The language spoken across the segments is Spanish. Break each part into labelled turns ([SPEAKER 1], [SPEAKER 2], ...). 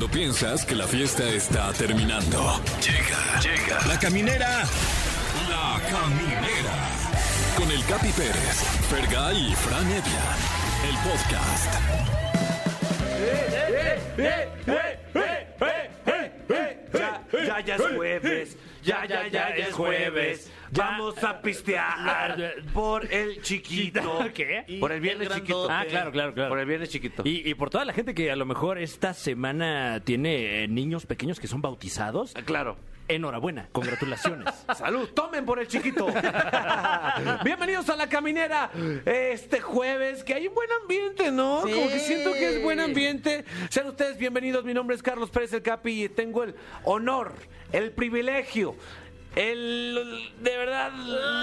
[SPEAKER 1] Cuando piensas que la fiesta está terminando. Llega, llega. La caminera. La caminera. Con el Capi Pérez, Fergay y Fran Evia. El podcast.
[SPEAKER 2] Ya, ya, es jueves. Ya, ya, ya es jueves. Vamos a pistear por el chiquito.
[SPEAKER 3] ¿Qué?
[SPEAKER 2] Por el viernes
[SPEAKER 3] El
[SPEAKER 2] chiquito.
[SPEAKER 3] Ah, claro, claro, claro.
[SPEAKER 2] Por el viernes chiquito.
[SPEAKER 3] Y, y por toda la gente que a lo mejor esta semana tiene eh, niños pequeños que son bautizados,
[SPEAKER 2] Ah, Claro.
[SPEAKER 3] Enhorabuena, congratulaciones.
[SPEAKER 2] Salud, tomen por el chiquito. Bienvenidos a la caminera. Este jueves, que hay un buen ambiente, ¿no?
[SPEAKER 4] Sí.
[SPEAKER 2] Como que siento que es buen ambiente. Sean ustedes bienvenidos. Mi nombre es Carlos Pérez el Capi y tengo el honor, el privilegio. El, de verdad,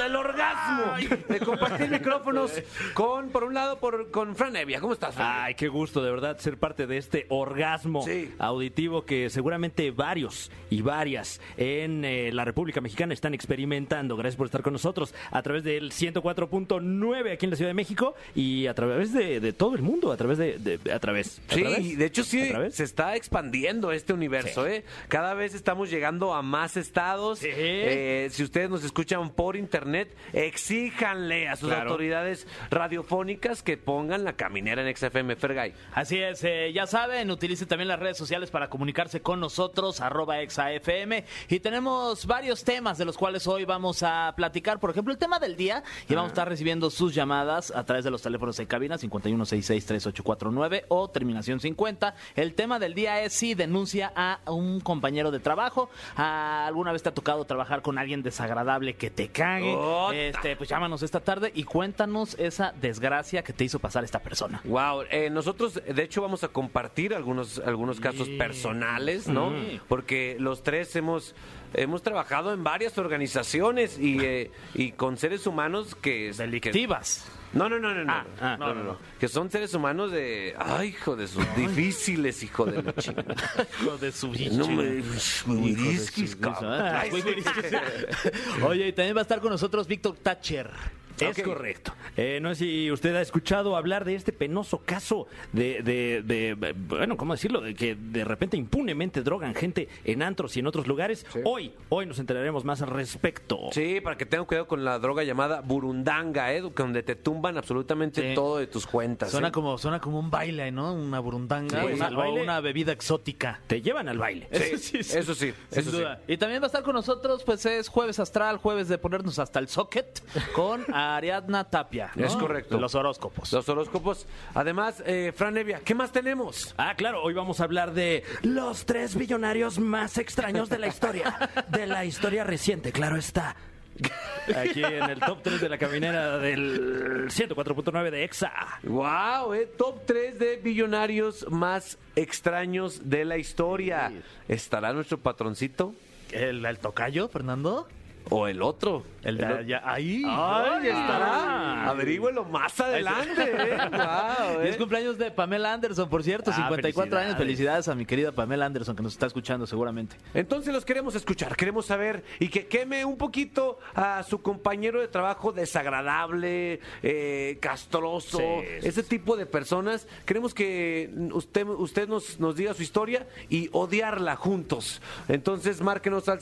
[SPEAKER 2] el orgasmo de compartir micrófonos con, por un lado, por, con Fran Evia. ¿Cómo estás, Fran?
[SPEAKER 3] Ay, qué gusto de verdad ser parte de este orgasmo
[SPEAKER 2] Sí.
[SPEAKER 3] auditivo que seguramente varios y varias en eh, la República Mexicana están experimentando. Gracias por estar con nosotros a través del 104.9 aquí en la Ciudad de México y a través de, de todo el mundo, a través de, de- a través. ¿A
[SPEAKER 2] Sí,
[SPEAKER 3] través?
[SPEAKER 2] de hecho sí,
[SPEAKER 3] ¿A través?
[SPEAKER 2] se está expandiendo este universo, ¿eh? Cada vez estamos llegando a más estados.
[SPEAKER 3] Sí.
[SPEAKER 2] Eh, si ustedes nos escuchan por internet, exíjanle a sus
[SPEAKER 3] Claro.
[SPEAKER 2] autoridades radiofónicas que pongan la caminera en XFM Fergay.
[SPEAKER 4] Así es, eh, ya saben, utilicen también las redes sociales para comunicarse con nosotros, arroba exafm. Y tenemos varios temas de los cuales hoy vamos a platicar. Por ejemplo, el tema del día, y vamos a estar recibiendo sus llamadas a través de los teléfonos de cabina 51663849 o terminación 50. El tema del día es si denuncia a un compañero de trabajo. Ah, ¿Alguna vez te ha tocado trabajar con alguien desagradable que te cague?
[SPEAKER 2] Ota.
[SPEAKER 4] Este, pues llámanos esta tarde y cuéntanos esa desgracia que te hizo pasar esta persona.
[SPEAKER 2] Wow, eh, nosotros de hecho vamos a compartir algunos algunos casos personales, ¿no? Porque los tres hemos hemos trabajado en varias organizaciones y, eh, y con seres humanos que
[SPEAKER 4] Delictivas.
[SPEAKER 2] No, no, no, no.
[SPEAKER 4] Ah, ah,
[SPEAKER 2] no, no, no. Que son seres humanos de. Ay, hijo de sus difíciles, hijo de la chingada.
[SPEAKER 4] Hijo de su
[SPEAKER 2] No me.
[SPEAKER 4] Oye, y también va a estar con nosotros Víctor Thatcher.
[SPEAKER 3] Es correcto. Eh, no sé si usted ha escuchado hablar de este penoso caso de, de, de, bueno, ¿cómo decirlo? De que de repente impunemente drogan gente en antros y en otros lugares. Hoy, hoy nos enteraremos más al respecto.
[SPEAKER 2] Sí, para que tengan cuidado con la droga llamada burundanga, ¿eh? Donde te tumban absolutamente
[SPEAKER 4] Sí.
[SPEAKER 2] todo de tus cuentas.
[SPEAKER 4] Suena
[SPEAKER 2] ¿eh?
[SPEAKER 4] como, suena como un baile, ¿no? Una burundanga,
[SPEAKER 3] Sí,
[SPEAKER 4] una, o
[SPEAKER 3] baile.
[SPEAKER 4] una bebida exótica.
[SPEAKER 3] Te llevan al baile.
[SPEAKER 2] Sí, eso sí,
[SPEAKER 4] Sin
[SPEAKER 2] eso sí.
[SPEAKER 4] duda. Y también va a estar con nosotros, pues es jueves astral, jueves de ponernos hasta el socket con Ariadna Tapia. ¿no?
[SPEAKER 2] Es correcto.
[SPEAKER 4] Los horóscopos.
[SPEAKER 2] Los horóscopos. Además, eh, Fran Evia, ¿qué más tenemos?
[SPEAKER 3] Ah, claro, hoy vamos a hablar de los tres billonarios más extraños de la historia. De la historia reciente, claro está. Aquí en el top 3 de la caminera del 104.9 de EXA.
[SPEAKER 2] Wow, eh, top 3 de billonarios más extraños de la historia. ¿Estará nuestro patroncito
[SPEAKER 4] ¿El, el tocayo, Fernando?
[SPEAKER 2] O el otro?
[SPEAKER 4] El de allá- ahí.
[SPEAKER 2] Ay, estará. Averígüelo más adelante, eh. Wow,
[SPEAKER 4] Y
[SPEAKER 2] eh.
[SPEAKER 4] es cumpleaños de Pamela Anderson, por cierto,
[SPEAKER 3] Ah,
[SPEAKER 4] 54 años.
[SPEAKER 3] felicidades.
[SPEAKER 4] Felicidades a mi querida Pamela Anderson, que nos está escuchando seguramente.
[SPEAKER 2] Entonces los queremos escuchar, queremos saber y que queme un poquito a su compañero de trabajo desagradable, eh, castroso,
[SPEAKER 3] Sí, sí,
[SPEAKER 2] ese tipo de personas. Queremos que usted, usted nos, nos diga su historia y odiarla juntos. Entonces márquenos al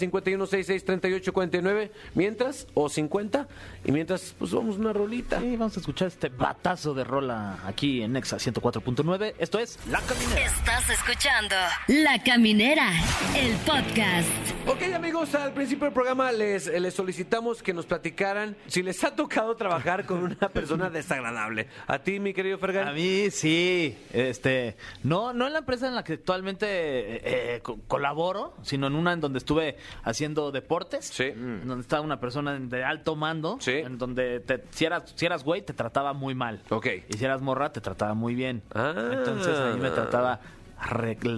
[SPEAKER 2] 51663849 mientras, o 50, y mientras pues vamos una rolita.
[SPEAKER 4] Y vamos a escuchar este batazo de rola aquí en Nexa 104.9. Esto es La Caminera.
[SPEAKER 5] Estás escuchando La Caminera, el podcast.
[SPEAKER 2] Ok amigos, al principio del programa les, les solicitamos que nos platicaran si les ha tocado trabajar con una persona desagradable. A ti, mi querido Fergan.
[SPEAKER 4] A mí sí, este, no, no en la empresa en la que actualmente eh, eh, co- colaboro, sino en una en donde estuve haciendo deportes,
[SPEAKER 2] Sí.
[SPEAKER 4] Donde estaba una persona de alto mando,
[SPEAKER 2] Sí.
[SPEAKER 4] en donde te- si eras, si eras güey te trataba muy mal,
[SPEAKER 2] Ok.
[SPEAKER 4] y si eras morra te trataba muy bien,
[SPEAKER 2] Ah.
[SPEAKER 4] entonces ahí me trataba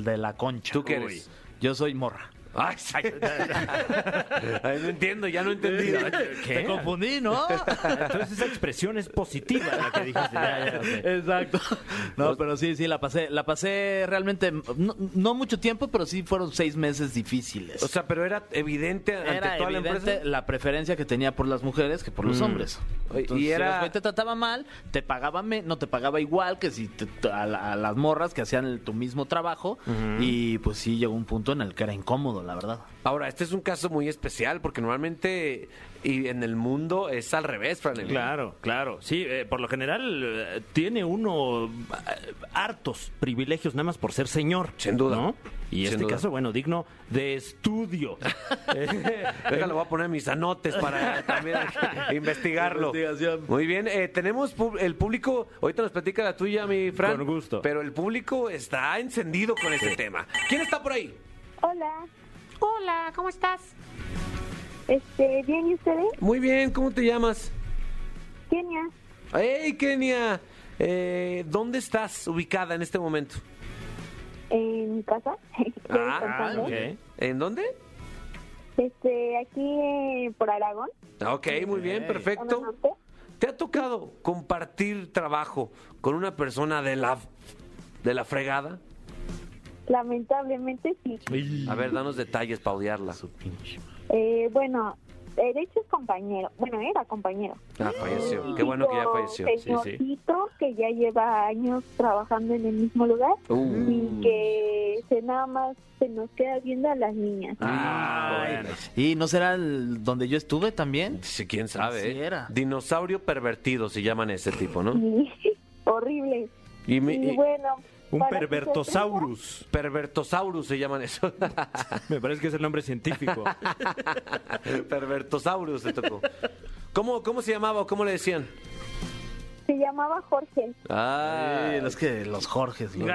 [SPEAKER 4] de la concha.
[SPEAKER 2] ¿Tú qué
[SPEAKER 4] Uy.
[SPEAKER 2] eres?
[SPEAKER 4] Yo soy morra.
[SPEAKER 2] Ay, no entiendo, ya no entendí.
[SPEAKER 4] Te confundí, ¿no?
[SPEAKER 3] Entonces esa expresión es positiva la que dijiste. Ya, ya, ok.
[SPEAKER 4] Exacto. No, pero sí, sí, la pasé, la pasé realmente, no, no mucho tiempo, pero sí fueron seis meses difíciles.
[SPEAKER 2] O sea, pero era evidente ante
[SPEAKER 4] era
[SPEAKER 2] toda la
[SPEAKER 4] evidente
[SPEAKER 2] empresa.
[SPEAKER 4] la preferencia que tenía por las mujeres que por los hombres.
[SPEAKER 2] Oye, y
[SPEAKER 4] Entonces, si
[SPEAKER 2] era-
[SPEAKER 4] güey te trataba mal, te pagaba me- no te pagaba igual que si te- a, la- a las morras que hacían el- tu mismo trabajo y pues sí llegó un punto en el que era incómodo, la verdad.
[SPEAKER 2] Ahora, este es un caso muy especial porque normalmente y en el mundo es al revés, Fran. Evia.
[SPEAKER 3] Claro, claro. Sí, eh, por lo general eh, tiene uno eh, hartos privilegios nada más por ser señor.
[SPEAKER 2] Sin duda.
[SPEAKER 3] ¿no? Y
[SPEAKER 2] Sin
[SPEAKER 3] este
[SPEAKER 2] duda.
[SPEAKER 3] caso, bueno, digno de estudio. Eh,
[SPEAKER 2] Déjalo, voy a poner mis anotes para también investigarlo.
[SPEAKER 4] Investigación.
[SPEAKER 2] Muy bien, eh, tenemos el público, ahorita nos platica la tuya, mi Fran.
[SPEAKER 3] Con gusto.
[SPEAKER 2] Pero el público está encendido con ese tema. ¿Quién está por ahí?
[SPEAKER 6] Hola,
[SPEAKER 7] Hola, ¿cómo estás?
[SPEAKER 6] este, ¿bien y ustedes?
[SPEAKER 2] Muy bien, ¿cómo te llamas?
[SPEAKER 6] Kenia,
[SPEAKER 2] Hey, Kenia. Eh, ¿Dónde estás ubicada en este momento?
[SPEAKER 6] en mi casa.
[SPEAKER 2] Ah,
[SPEAKER 3] ok.
[SPEAKER 2] ¿En dónde?
[SPEAKER 6] Este, aquí eh, por Aragón,
[SPEAKER 2] Ok, muy bien, perfecto. ¿Te ha tocado compartir trabajo con una persona de la de la fregada?
[SPEAKER 6] Lamentablemente sí.
[SPEAKER 2] A ver, danos detalles para odiarla.
[SPEAKER 6] Eh, bueno, eh, de hecho es compañero. Bueno, era compañero.
[SPEAKER 2] Ah, falleció. Qué bueno que ya falleció. Sí, sí.
[SPEAKER 6] Que ya lleva años trabajando en el mismo lugar
[SPEAKER 2] Uh.
[SPEAKER 6] y que se nada más se nos queda viendo a las niñas.
[SPEAKER 3] Ah, bueno.
[SPEAKER 4] ¿Y no será el donde yo estuve también?
[SPEAKER 2] Sí, quién sabe.
[SPEAKER 4] Era.
[SPEAKER 2] Dinosaurio pervertido se llaman ese tipo, ¿no?
[SPEAKER 6] Horrible.
[SPEAKER 2] Y, mi-
[SPEAKER 6] Y
[SPEAKER 2] y-
[SPEAKER 6] bueno,
[SPEAKER 3] Un
[SPEAKER 6] para
[SPEAKER 3] pervertosaurus.
[SPEAKER 2] pervertosaurus se llaman eso.
[SPEAKER 3] Me parece que es el nombre científico.
[SPEAKER 2] pervertosaurus se tocó. ¿Cómo, ¿Cómo se llamaba o cómo le decían?
[SPEAKER 6] Se llamaba Jorge.
[SPEAKER 2] Ah,
[SPEAKER 4] Sí, es que los Jorges. los-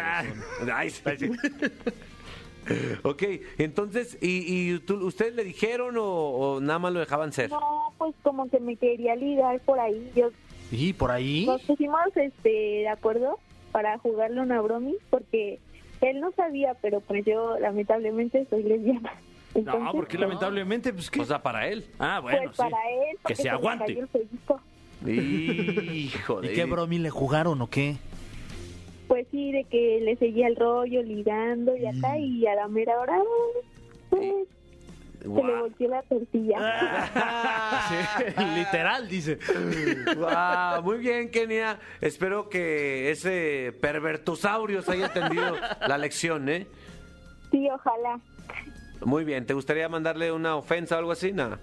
[SPEAKER 2] Ay, sí. ok, entonces, ¿y, y tú- ustedes le dijeron o, o nada más lo dejaban ser?
[SPEAKER 6] No, pues como que me quería ligar por ahí. Yo
[SPEAKER 4] ¿Y por ahí?
[SPEAKER 6] nos pusimos este de acuerdo para jugarle una bromi porque él no sabía, pero pues yo lamentablemente soy lesbiana. Entonces,
[SPEAKER 3] No, porque
[SPEAKER 6] pues,
[SPEAKER 3] lamentablemente, pues ¿qué?
[SPEAKER 2] O sea, para él.
[SPEAKER 3] ah, bueno,
[SPEAKER 6] pues
[SPEAKER 3] sí.
[SPEAKER 6] para él, porque
[SPEAKER 3] se aguante.
[SPEAKER 6] cayó el pellizco.
[SPEAKER 2] Hijo de...
[SPEAKER 4] ¿Y qué bromi le jugaron o qué?
[SPEAKER 6] Pues sí, de que le seguía el rollo, ligando y acá, y a la mera hora, pues, se le volteó la tortilla.
[SPEAKER 4] Literal, dice.
[SPEAKER 2] Guau, muy bien, Kenia. Espero que ese pervertosaurio se haya entendido la lección, ¿eh?
[SPEAKER 6] Sí, ojalá.
[SPEAKER 2] Muy bien. ¿Te gustaría mandarle una ofensa o algo así? Nada.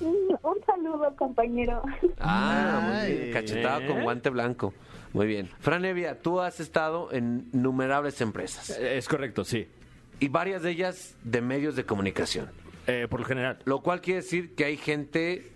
[SPEAKER 6] Un saludo, compañero.
[SPEAKER 2] Ah, muy bien. Cachetado con guante blanco. Muy bien. Fran Evia, tú has estado en innumerables empresas
[SPEAKER 3] Eh, Es correcto, sí.
[SPEAKER 2] Y varias de ellas de medios de comunicación.
[SPEAKER 3] Eh, por lo general.
[SPEAKER 2] Lo cual quiere decir que hay gente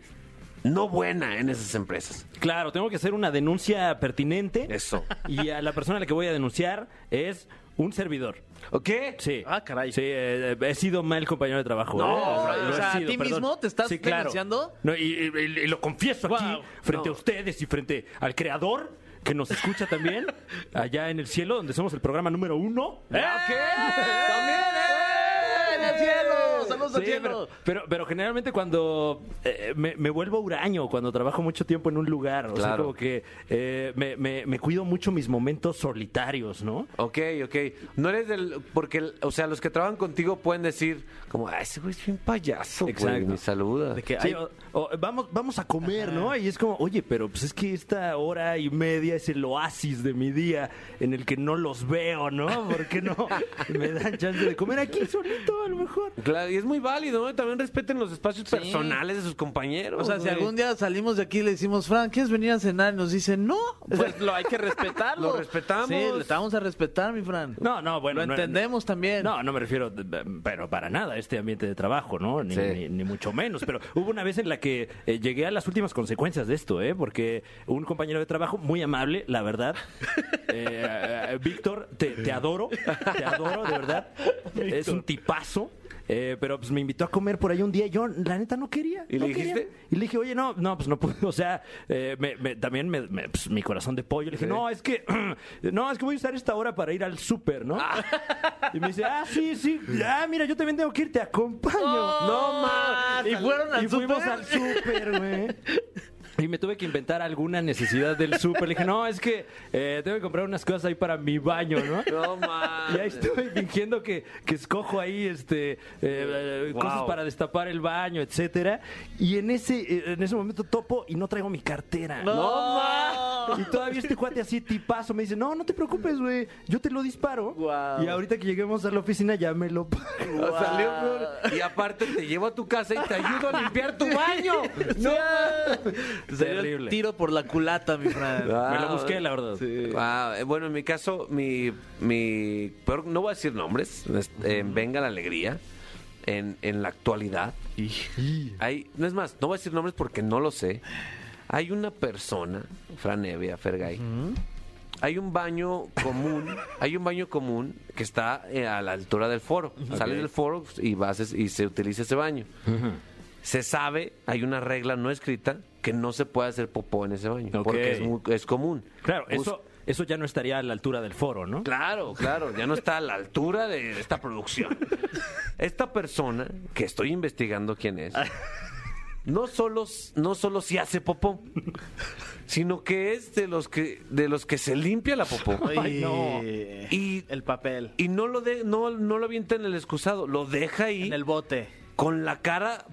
[SPEAKER 2] no buena en esas empresas.
[SPEAKER 3] Claro, tengo que hacer una denuncia pertinente.
[SPEAKER 2] Eso.
[SPEAKER 3] Y a la persona a la que voy a denunciar es un servidor.
[SPEAKER 2] ¿Ok?
[SPEAKER 3] Sí.
[SPEAKER 4] Ah, caray.
[SPEAKER 3] Sí, eh, he sido mal compañero de trabajo.
[SPEAKER 2] No,
[SPEAKER 3] ¿eh?
[SPEAKER 2] o
[SPEAKER 4] sea, ¿a ti mismo te estás
[SPEAKER 3] Sí, claro.
[SPEAKER 4] denunciando?
[SPEAKER 3] No, y, y- y lo confieso aquí, frente
[SPEAKER 4] No.
[SPEAKER 3] a ustedes y frente al creador que nos escucha también, allá en el cielo, donde somos el programa número uno.
[SPEAKER 2] ¿Qué? ¿También?
[SPEAKER 4] ¡Eh! ¡En el cielo!
[SPEAKER 3] Pero, pero, pero generalmente cuando eh, me, me vuelvo huraño, cuando trabajo mucho tiempo en un lugar, o sea,
[SPEAKER 2] Claro.
[SPEAKER 3] como que eh, me, me- me cuido mucho mis momentos solitarios, ¿no?
[SPEAKER 2] Ok, ok. No eres del... Porque, o sea, los que trabajan contigo pueden decir como, ah, ese güey es bien payaso, güey,
[SPEAKER 3] Exacto.
[SPEAKER 2] me saluda.
[SPEAKER 4] De que
[SPEAKER 3] Sí,
[SPEAKER 4] hay-
[SPEAKER 3] o- o vamos, vamos a comer, ¿no? Y es como, oye, pero pues es que esta hora y media es el oasis de mi día en el que no los veo, ¿no? ¿Por qué no me dan chance de comer aquí solito a lo mejor?
[SPEAKER 2] Claro, y es muy válido, ¿no? También respeten los espacios personales de sus compañeros.
[SPEAKER 4] O sea, si algún día salimos de aquí y le decimos, Fran, ¿quieres venir a cenar? Y nos dicen, no, pues lo hay que respetarlo.
[SPEAKER 2] Lo respetamos.
[SPEAKER 4] Sí, le vamos a respetar, mi Fran.
[SPEAKER 3] No, no, bueno.
[SPEAKER 4] Lo
[SPEAKER 3] no-
[SPEAKER 4] entendemos también.
[SPEAKER 3] No, no me refiero, pero para nada este ambiente de trabajo, ¿no? Ni,
[SPEAKER 2] Sí.
[SPEAKER 3] ni- ni mucho menos. Pero hubo una vez en la que eh, llegué a las últimas consecuencias de esto, ¿eh? Porque un compañero de trabajo muy amable, la verdad. eh, eh, Víctor, te, te adoro, te adoro, de verdad. Es un tipazo. Eh, pero pues me invitó a comer por ahí un día y yo, la neta, no quería.
[SPEAKER 2] ¿Y
[SPEAKER 3] no
[SPEAKER 2] le
[SPEAKER 3] quería.
[SPEAKER 2] dijiste?
[SPEAKER 3] Y le dije, oye, no, no, pues no puedo. O sea, eh, me- me- también me- pues, mi corazón de pollo. Le dije, no, es que, no, es que voy a usar esta hora para ir al súper, ¿no? Y me dice, ah, sí, sí. Ah, mira, yo también tengo que ir, te acompaño.
[SPEAKER 2] No más.
[SPEAKER 4] ¿Y fueron al
[SPEAKER 3] y fuimos al súper, güey. Y me tuve que inventar alguna necesidad del súper. Le dije, no, es que eh, tengo que comprar unas cosas ahí para mi baño, ¿no?
[SPEAKER 2] No más.
[SPEAKER 3] Y ahí estoy fingiendo que, que escojo ahí este, eh,
[SPEAKER 2] Wow.
[SPEAKER 3] cosas para destapar el baño, etcétera. Y en ese, eh, en ese momento topo y no traigo mi cartera.
[SPEAKER 2] No más.
[SPEAKER 3] Y todavía este cuate así tipazo me dice, no, no te preocupes, güey, yo te lo disparo. Y ahorita que lleguemos a la oficina ya me lo pago.
[SPEAKER 2] O salió peor. Y aparte te llevo a tu casa y te ayudo a limpiar tu baño. No.
[SPEAKER 4] Te salió el
[SPEAKER 3] Terrible.
[SPEAKER 4] tiro por la culata, mi Fran.
[SPEAKER 3] Me lo busqué, la verdad.
[SPEAKER 2] Ah, bueno, en mi caso, mi, mi peor, no voy a decir nombres, es- eh, venga la alegría, en, en la actualidad. Hay, no es más, no voy a decir nombres porque no lo sé. Hay una persona, Fran Evia, Fergay, hay un baño común, hay un baño común que está eh, a la altura del foro. Sales del foro y vas y se utiliza ese baño. Se sabe, hay una regla no escrita que no se puede hacer popó en ese baño porque es, muy- es común.
[SPEAKER 3] Claro, eso, eso ya no estaría a la altura del foro, ¿no?
[SPEAKER 2] Claro, claro, ya no está a la altura de esta producción. Esta persona, que estoy investigando quién es, no solo, no solo si hace popó, sino que es de los que, de los que se limpia la popó.
[SPEAKER 4] Ay, no.
[SPEAKER 2] Y,
[SPEAKER 4] El papel.
[SPEAKER 2] y no lo de, no, no lo avienta en el excusado, lo deja ahí
[SPEAKER 4] En el bote.
[SPEAKER 2] Con la cara,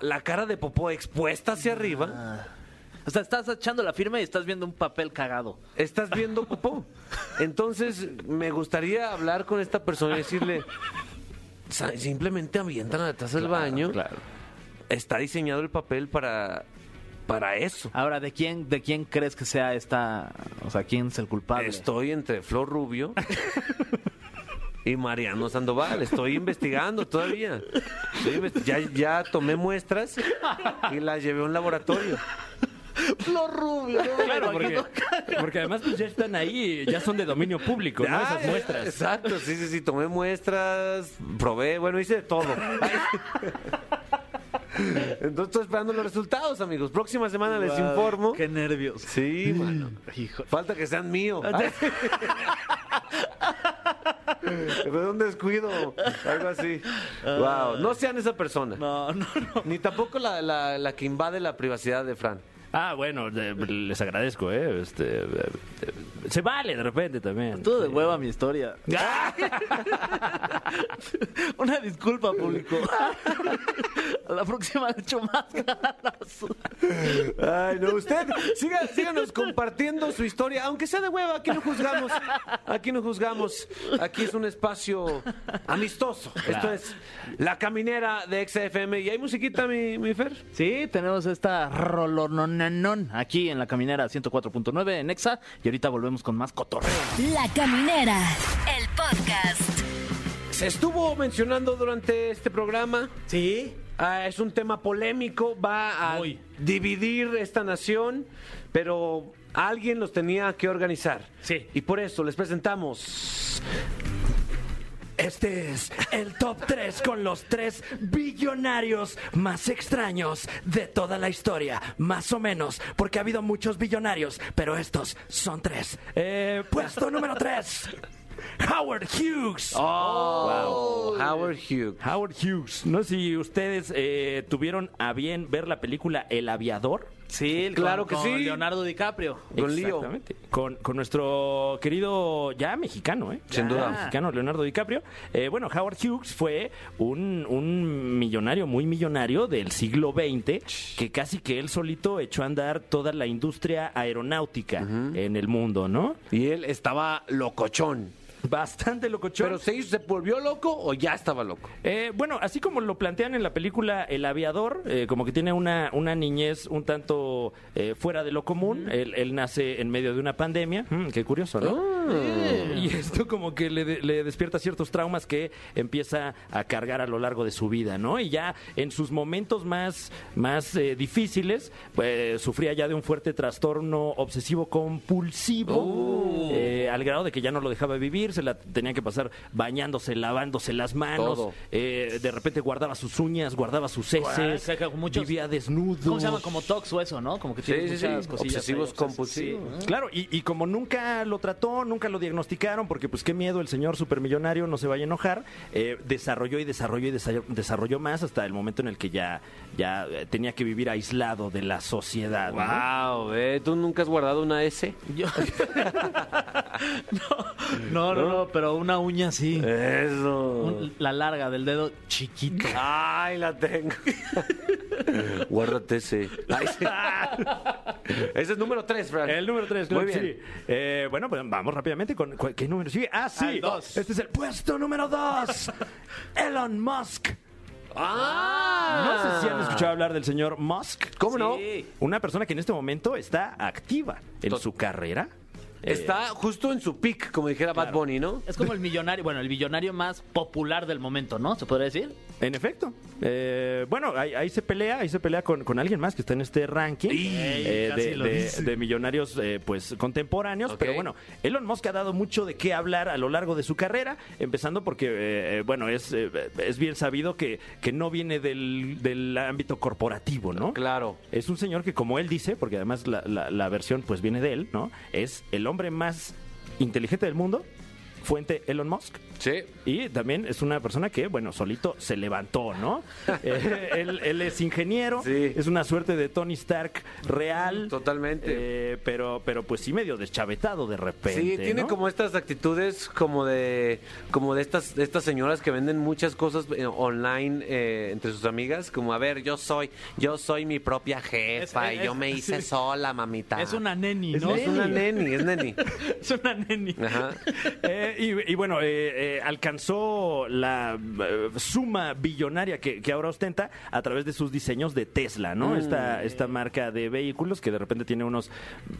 [SPEAKER 2] la cara de popó expuesta hacia arriba.
[SPEAKER 4] O sea, estás echando la firma y estás viendo un papel cagado.
[SPEAKER 2] estás viendo popó. Entonces, me gustaría hablar con esta persona y decirle, "Sa- simplemente avientan la taza del baño. Está diseñado el papel para, para eso.
[SPEAKER 4] Ahora, ¿de quién, ¿de quién crees que sea esta... O sea, quién es el culpable?
[SPEAKER 2] Estoy entre Flor Rubio y Mariano Sandoval. Estoy investigando todavía. Estoy investi- ya, ya tomé muestras y las llevé a un laboratorio.
[SPEAKER 4] Flor Rubio. no,
[SPEAKER 3] Claro, porque, además pues, ya están ahí, ya son de dominio público, ¿no? Esas
[SPEAKER 2] ya,
[SPEAKER 3] muestras.
[SPEAKER 2] Exacto, sí, sí, sí, tomé muestras, probé, bueno, hice de todo. Entonces estoy esperando los resultados, amigos. Próxima semana les informo.
[SPEAKER 4] Qué nervios.
[SPEAKER 2] Sí, mano.
[SPEAKER 4] Hijo.
[SPEAKER 2] Falta que sean míos. Fue un descuido, algo así. Wow, no sean esa persona.
[SPEAKER 4] No, no, no.
[SPEAKER 2] Ni tampoco la, la- la que invade la privacidad de Fran.
[SPEAKER 3] Ah, bueno, de- les agradezco, ¿eh? Este, se vale de repente también.
[SPEAKER 4] Todo de hueva mi historia. Una disculpa, público. A la próxima le echo más ganas.
[SPEAKER 2] Ay, no, usted, siga- síganos compartiendo su historia, aunque sea de hueva, aquí no juzgamos, aquí no juzgamos, aquí es un espacio amistoso, esto es La Caminera de XFM, y hay musiquita, mi, mi Fer.
[SPEAKER 4] Sí, tenemos esta rolononanón aquí en la caminera 104.9 en Exa y ahorita volvemos con más cotorreo.
[SPEAKER 5] La Caminera, el podcast.
[SPEAKER 2] Se estuvo mencionando durante este programa,
[SPEAKER 4] Sí.
[SPEAKER 2] ah, es un tema polémico, va a
[SPEAKER 4] Muy.
[SPEAKER 2] dividir esta nación, pero alguien los tenía que organizar.
[SPEAKER 3] Sí.
[SPEAKER 2] Y por eso les presentamos
[SPEAKER 3] Este es el top 3 con los tres billonarios más extraños de toda la historia. Más o menos, porque ha habido muchos billonarios, pero estos son tres. Eh, puesto número 3. Howard Hughes.
[SPEAKER 2] Oh, Howard Hughes.
[SPEAKER 3] Howard Hughes. No sé si ustedes eh, tuvieron a bien ver la película El Aviador.
[SPEAKER 4] Sí,
[SPEAKER 2] Claro
[SPEAKER 4] con-
[SPEAKER 2] que
[SPEAKER 4] con
[SPEAKER 2] sí.
[SPEAKER 4] Leonardo DiCaprio.
[SPEAKER 2] Con Leo.
[SPEAKER 3] Con, con nuestro querido, ya mexicano, ¿eh?
[SPEAKER 2] Sin duda.
[SPEAKER 3] Mexicano, Leonardo DiCaprio. Eh, bueno, Howard Hughes fue un, un millonario, muy millonario del siglo XX, que casi que él solito echó a andar toda la industria aeronáutica en el mundo, ¿no?
[SPEAKER 2] Y él estaba locochón.
[SPEAKER 3] Bastante locochón.
[SPEAKER 2] ¿Pero se, hizo- se volvió loco o ya estaba loco?
[SPEAKER 3] Eh, bueno, así como lo plantean en la película El Aviador, eh, como que tiene una, una niñez un tanto eh, fuera de lo común. él, él nace en medio de una pandemia. Mm, qué curioso, ¿no? Y esto como que le, de- le despierta ciertos traumas que empieza a cargar a lo largo de su vida, ¿no? Y ya en sus momentos más, más eh, difíciles, pues sufría ya de un fuerte trastorno obsesivo compulsivo, eh, al grado de que ya no lo dejaba vivir, se la tenía que pasar bañándose, lavándose las manos, eh, de repente guardaba sus uñas, guardaba sus heces,
[SPEAKER 4] muchos-
[SPEAKER 3] vivía desnudo.
[SPEAKER 4] ¿Cómo se llama? Como tox o eso, ¿no? Como que tiene
[SPEAKER 2] Sí, sí, sí.
[SPEAKER 4] muchas cosillas.
[SPEAKER 2] Obsesivos
[SPEAKER 4] ahí,
[SPEAKER 2] compulsivos.
[SPEAKER 4] sí.
[SPEAKER 3] Claro, y, y como nunca lo trató, nunca lo diagnosticaron, porque pues qué miedo el señor supermillonario no se vaya a enojar, eh, desarrolló y desarrolló y desarrolló, más hasta el momento en el que ya, ya eh, tenía que vivir aislado de la sociedad. ¿no?
[SPEAKER 2] Wow, eh, ¿tú nunca has guardado una S?
[SPEAKER 4] Yo- no, no, no, no, pero una uña sí.
[SPEAKER 2] Eso.
[SPEAKER 4] Un- la larga del dedo chiquito.
[SPEAKER 2] Ay, la tengo. Guárdate ese. Ay, sí. Ese es número 3, Frank.
[SPEAKER 3] El número 3, claro
[SPEAKER 2] Muy bien.
[SPEAKER 3] sí. Eh, bueno, pues vamos rápidamente con qué número sigue. Ah, sí.
[SPEAKER 4] Al dos.
[SPEAKER 3] Este es el puesto número 2. Elon Musk.
[SPEAKER 2] Ah.
[SPEAKER 3] No sé si han escuchado hablar del señor Musk.
[SPEAKER 2] ¿Cómo no?
[SPEAKER 3] Una persona que en este momento está activa en
[SPEAKER 2] Tot-
[SPEAKER 3] su carrera. Eh,
[SPEAKER 2] Está justo en su pick, como dijera Bad Bunny, ¿no?
[SPEAKER 4] Es como el millonario, bueno, el millonario más popular del momento, ¿no? ¿Se podría decir?
[SPEAKER 3] En efecto. Eh, bueno, ahí, ahí se pelea, ahí se pelea con, con alguien más que está en este ranking eh,
[SPEAKER 4] casi
[SPEAKER 3] de,
[SPEAKER 4] lo
[SPEAKER 3] de-
[SPEAKER 4] dice.
[SPEAKER 3] de millonarios eh, pues contemporáneos.
[SPEAKER 2] Ok.
[SPEAKER 3] Pero bueno, Elon Musk ha dado mucho de qué hablar a lo largo de su carrera, empezando porque, eh, eh, bueno, es, eh, es bien sabido que, que no viene del, del ámbito corporativo, ¿no?
[SPEAKER 2] Claro.
[SPEAKER 3] Es un señor que, como él dice, porque además la, la- la versión pues viene de él, ¿no? Es el hombre más inteligente del mundo, fuente Elon Musk.
[SPEAKER 2] Sí.
[SPEAKER 3] Y también es una persona que, bueno, solito se levantó, ¿no? Eh, él, él es ingeniero,
[SPEAKER 2] Sí.
[SPEAKER 3] es una suerte de Tony Stark real.
[SPEAKER 2] Totalmente.
[SPEAKER 3] eh, pero, pero pues sí medio deschavetado de repente.
[SPEAKER 2] Sí, tiene
[SPEAKER 3] ¿no?
[SPEAKER 2] como estas actitudes como de como de estas de estas señoras que venden muchas cosas eh, online eh, entre sus amigas, como a ver, yo soy yo soy mi propia jefa
[SPEAKER 4] Es-
[SPEAKER 2] y yo
[SPEAKER 4] es-
[SPEAKER 2] me hice sola, mamita.
[SPEAKER 4] Es una neni,
[SPEAKER 2] Es,
[SPEAKER 4] ¿no?
[SPEAKER 2] es una neni, es neni.
[SPEAKER 4] Es una neni.
[SPEAKER 2] Ajá.
[SPEAKER 3] Eh, y, y bueno, eh, eh, alcanzó la eh, suma billonaria que, que ahora ostenta a través de sus diseños de Tesla, ¿no?
[SPEAKER 2] Mm.
[SPEAKER 3] Esta, esta marca de vehículos que de repente tiene unos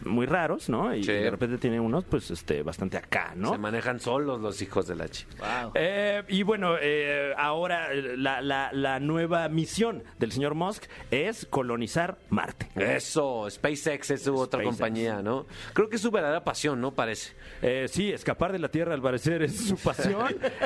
[SPEAKER 3] muy raros, ¿no? Y
[SPEAKER 2] Sí.
[SPEAKER 3] de repente tiene unos, pues, este, bastante acá, ¿no?
[SPEAKER 2] Se manejan solos los hijos de la chica.
[SPEAKER 4] Wow.
[SPEAKER 3] Eh, y bueno, eh, ahora la, la- la nueva misión del señor Musk es colonizar Marte.
[SPEAKER 2] Eso, SpaceX es su otra compañía, ¿no? Creo que es su verdadera pasión, ¿no? Parece.
[SPEAKER 3] Eh, sí, escapar de la Tierra al parecer es su pasión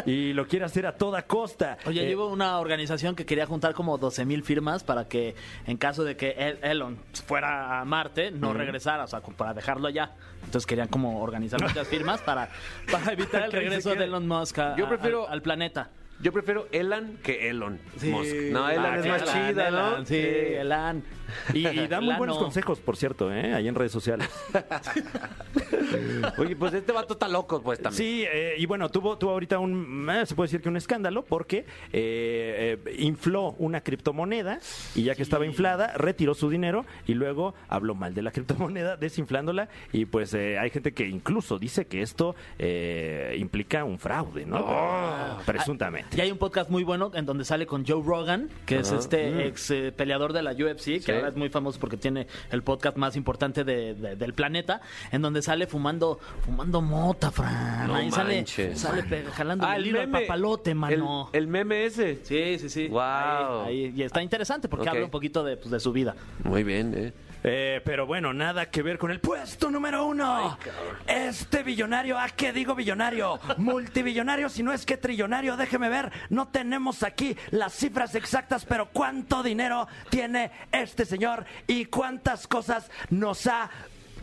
[SPEAKER 3] y lo quiere hacer a toda costa.
[SPEAKER 4] Oye,
[SPEAKER 3] Eh,
[SPEAKER 4] llevo una organización que quería juntar como 12 mil firmas para que en caso de que El- Elon fuera a Marte, no regresara, o sea, para dejarlo allá. Entonces querían como organizar muchas firmas para, para evitar el regreso de Elon Musk a-
[SPEAKER 2] Yo prefiero-
[SPEAKER 4] al, al planeta.
[SPEAKER 2] Yo prefiero Elan que Elon Musk. No, Elan
[SPEAKER 3] Ah,
[SPEAKER 2] es más
[SPEAKER 3] Elon,
[SPEAKER 2] chida, ¿no?
[SPEAKER 4] Elon, Sí, Elan.
[SPEAKER 3] Y, y da muy
[SPEAKER 4] Elano.
[SPEAKER 3] buenos consejos, por cierto, ¿eh? ahí en redes sociales.
[SPEAKER 2] Oye, pues este vato está loco, pues también.
[SPEAKER 3] Sí, eh, y bueno, tuvo, tuvo ahorita un, eh, se puede decir que un escándalo porque eh, eh, infló una criptomoneda y ya que estaba inflada, retiró su dinero y luego habló mal de la criptomoneda, desinflándola y pues eh, hay gente que incluso dice que esto eh, implica un fraude, ¿no?
[SPEAKER 2] Oh.
[SPEAKER 3] Presuntamente.
[SPEAKER 4] Y hay un podcast muy bueno en donde sale con Joe Rogan, que es este ex eh, peleador de la UFC, que
[SPEAKER 2] Sí.
[SPEAKER 4] ahora es muy famoso porque tiene el podcast más importante de- de- del planeta, en donde sale fumando fumando mota, Fran.
[SPEAKER 2] No
[SPEAKER 4] Ahí sale, sale jalando
[SPEAKER 2] Ah,
[SPEAKER 4] el hilo al papalote, mano.
[SPEAKER 2] El, el meme ese.
[SPEAKER 4] Sí, sí, sí.
[SPEAKER 2] Guau.
[SPEAKER 4] Ahí- ahí- Y está interesante porque habla un poquito de, pues, de su vida.
[SPEAKER 2] Muy bien, ¿eh?
[SPEAKER 3] Eh, pero bueno, nada que ver con el puesto número uno. este billonario, ¿a qué digo billonario? Multibillonario, si no es que trillonario, déjeme ver. No tenemos aquí las cifras exactas, pero ¿cuánto dinero tiene este señor y cuántas cosas nos ha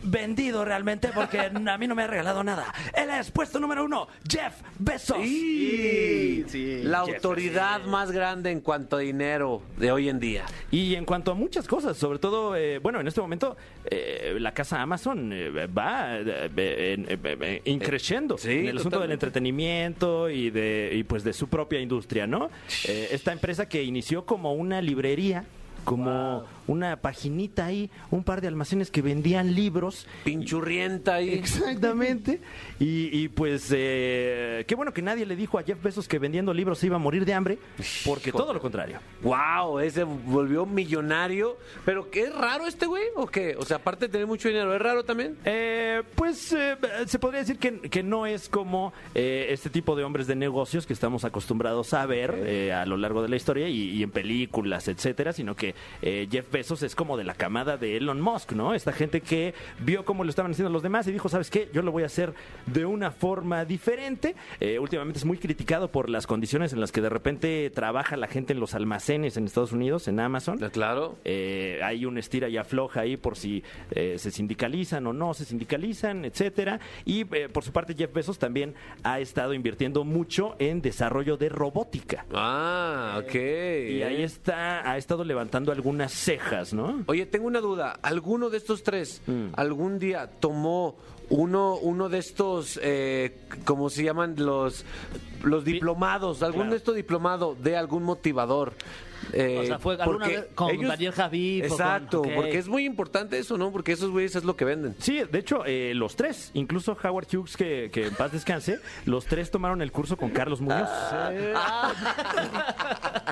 [SPEAKER 3] vendido realmente? Porque a mí no me ha regalado nada. Él es puesto número uno, Jeff Bezos.
[SPEAKER 2] La autoridad más grande en cuanto a dinero de hoy en día.
[SPEAKER 3] Y en cuanto a muchas cosas, sobre todo, eh, bueno, en este momento eh, la casa Amazon eh, va eh, eh, en- increciendo
[SPEAKER 2] Sí,
[SPEAKER 3] en el asunto del entretenimiento y de y pues de su propia industria, ¿no? Eh, esta empresa que inició como una librería como una paginita ahí, un par de almacenes que vendían libros
[SPEAKER 2] Pinchurrienta ahí.
[SPEAKER 3] Exactamente. Y, y, pues, eh, qué bueno que nadie le dijo a Jeff Bezos que vendiendo libros se iba a morir de hambre, porque todo lo contrario.
[SPEAKER 2] Wow, ese volvió millonario. Pero ¿qué es raro este güey? ¿O qué? O sea, aparte de tener mucho dinero, ¿es raro también?
[SPEAKER 3] Eh, pues eh, se podría decir que, que no es como eh, este tipo de hombres de negocios que estamos acostumbrados a ver eh, a lo largo de la historia y, y en películas, etcétera, sino que Jeff Bezos es como de la camada de Elon Musk, ¿no? Esta gente que vio cómo lo estaban haciendo los demás y dijo, ¿sabes qué? Yo lo voy a hacer de una forma diferente. Eh, últimamente es muy criticado por las condiciones en las que de repente trabaja la gente en los almacenes en Estados Unidos, en Amazon.
[SPEAKER 2] Claro.
[SPEAKER 3] Eh, hay un estira y afloja ahí por si eh, se sindicalizan o no se sindicalizan, etcétera. Y por su parte Jeff Bezos también ha estado invirtiendo mucho en desarrollo de robótica.
[SPEAKER 2] Ah, ok.
[SPEAKER 3] Y ahí está, ha estado levantando algunas cejas, ¿no?
[SPEAKER 2] Oye, tengo una duda. ¿Alguno de estos tres
[SPEAKER 3] Mm.
[SPEAKER 2] algún día tomó uno, uno de estos, eh, ¿cómo se llaman? Los, los diplomados. ¿Algún
[SPEAKER 3] Claro.
[SPEAKER 2] de estos diplomados de algún motivador? Eh,
[SPEAKER 4] O sea, fue alguna vez con Daniel Javif o con-
[SPEAKER 2] Exacto, porque es muy importante eso, ¿no? Porque esos güeyes es lo que venden.
[SPEAKER 3] Sí, de hecho, eh, los tres, incluso Howard Hughes, que, que en paz descanse, los tres tomaron el curso con Carlos Muñoz.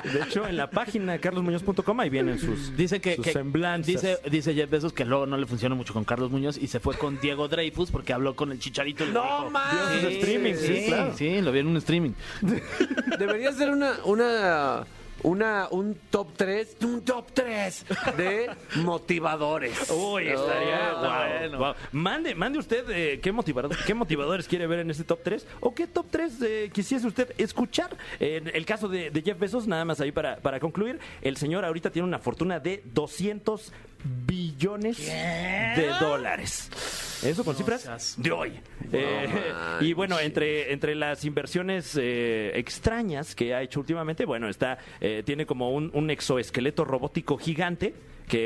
[SPEAKER 3] De hecho, en la página carlosmuñoz.com ahí vienen sus,
[SPEAKER 4] Dice que,
[SPEAKER 3] sus
[SPEAKER 4] que-
[SPEAKER 3] semblanzas.
[SPEAKER 4] dice, dice Jeff Bezos que luego no le funcionó mucho con Carlos Muñoz y se fue con Diego Dreyfus porque habló con el chicharito. y
[SPEAKER 2] ¡No mames!
[SPEAKER 3] Vio sus streamings, sí,
[SPEAKER 4] sí,
[SPEAKER 3] claro.
[SPEAKER 4] sí, lo vi en un streaming.
[SPEAKER 2] Debería ser una, una, una, un top 3, un top 3 de motivadores.
[SPEAKER 3] Uy, estaría
[SPEAKER 2] Oh,
[SPEAKER 4] bueno.
[SPEAKER 3] Mande, mande usted eh, qué, motivador- qué motivadores quiere ver en este top 3 o qué top 3 eh, quisiese usted escuchar. En el caso de, de Jeff Bezos, nada más ahí para, para concluir, el señor ahorita tiene una fortuna de 200 billones de dólares. Eso con cifras
[SPEAKER 4] seas-
[SPEAKER 3] de hoy. Eh, y bueno, entre, entre las inversiones eh, extrañas que ha hecho últimamente, bueno, está eh, tiene como un, un exoesqueleto robótico gigante que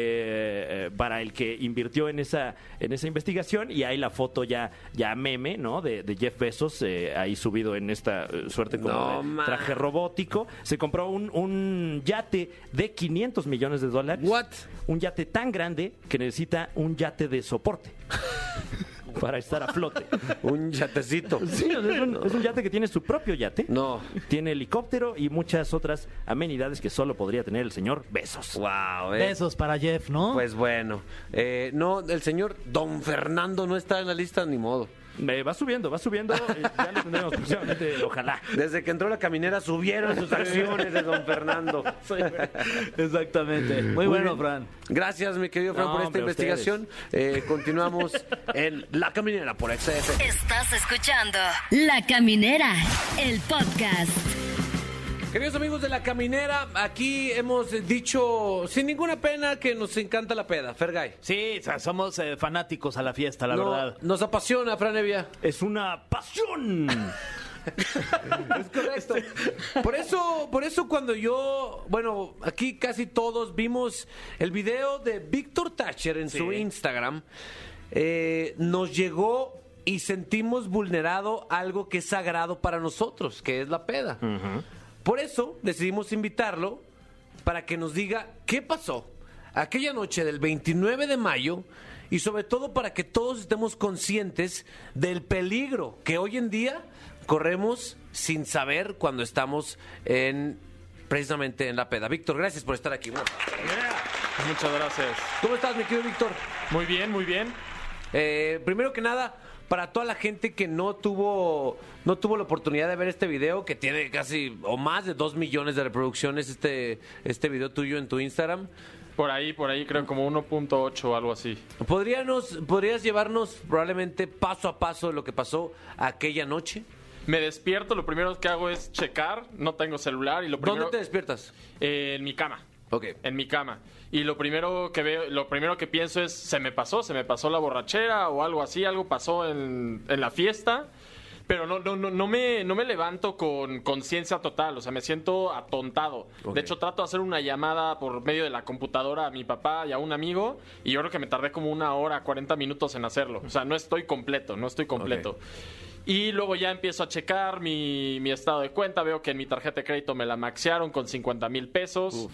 [SPEAKER 3] eh, para el que invirtió en esa en esa investigación y hay la foto ya ya meme no de, de Jeff Bezos eh, ahí subido en esta eh, suerte como
[SPEAKER 2] No,
[SPEAKER 3] de
[SPEAKER 2] man.
[SPEAKER 3] traje robótico se compró un, un yate de 500 millones de dólares
[SPEAKER 2] What?
[SPEAKER 3] un yate tan grande que necesita un yate de soporte para estar a flote
[SPEAKER 2] Un yatecito.
[SPEAKER 3] Sí, o sea, es, un, es un yate que tiene su propio yate.
[SPEAKER 2] No.
[SPEAKER 3] Tiene helicóptero y muchas otras amenidades que solo podría tener el señor Besos.
[SPEAKER 2] Wow, eh.
[SPEAKER 4] Besos para Jeff, ¿no?
[SPEAKER 2] Pues bueno. Eh, no, el señor Don Fernando no está en la lista ni modo.
[SPEAKER 3] Eh, va subiendo, va subiendo. eh, ya lo tendremos próximamente, ojalá.
[SPEAKER 2] Desde que entró la caminera subieron sus acciones de Don Fernando.
[SPEAKER 4] Exactamente. Muy, bueno, Fran.
[SPEAKER 2] Gracias, mi querido Fran,
[SPEAKER 3] No,
[SPEAKER 2] por esta
[SPEAKER 3] hombre,
[SPEAKER 2] investigación. Eh, continuamos en La Caminera por XF.
[SPEAKER 5] Estás escuchando La Caminera, el podcast.
[SPEAKER 2] Queridos amigos de La Caminera, aquí hemos dicho sin ninguna pena que nos encanta la peda, Fergay.
[SPEAKER 4] Sí, o sea, somos eh, fanáticos a la fiesta, la
[SPEAKER 2] No,
[SPEAKER 4] verdad.
[SPEAKER 2] Nos apasiona, Fran Evia.
[SPEAKER 3] Es una pasión.
[SPEAKER 2] Es correcto. Por eso, por eso cuando yo, bueno, aquí casi todos vimos el video de Víctor Thatcher en su Instagram, eh, nos llegó y sentimos vulnerado algo que es sagrado para nosotros, que es la peda. Por eso decidimos invitarlo para que nos diga qué pasó aquella noche del 29 de mayo y sobre todo para que todos estemos conscientes del peligro que hoy en día corremos sin saber cuando estamos en precisamente en la peda. Víctor, gracias por estar aquí.
[SPEAKER 8] Muchas gracias.
[SPEAKER 2] ¿Cómo estás, mi querido Víctor?
[SPEAKER 8] Muy bien, muy bien.
[SPEAKER 2] Eh, primero que nada, para toda la gente que no tuvo no tuvo la oportunidad de ver este video, que tiene casi o más de dos millones de reproducciones este, este video tuyo en tu Instagram,
[SPEAKER 8] Por ahí, por ahí creo como 1.8 o algo así.
[SPEAKER 2] ¿podríanos, ¿podrías llevarnos probablemente paso a paso lo que pasó aquella noche?
[SPEAKER 8] Me despierto, lo primero que hago es checar, no tengo celular y lo primero...
[SPEAKER 2] ¿Dónde te despiertas?
[SPEAKER 8] Eh, en mi cama.
[SPEAKER 2] Ok.
[SPEAKER 8] En mi cama. Y lo primero que veo, lo primero que pienso es, se me pasó, se me pasó la borrachera o algo así, algo pasó en, en la fiesta. Pero no, no, no, no me, no me levanto con conciencia total, o sea, me siento atontado. De hecho, trato de hacer una llamada por medio de la computadora a mi papá y a un amigo, y yo creo que me tardé como una hora, 40 minutos en hacerlo. O sea, no estoy completo, no estoy completo. Y luego ya empiezo a checar mi, mi estado de cuenta, veo que en mi tarjeta de crédito me la maxearon con 50 mil pesos.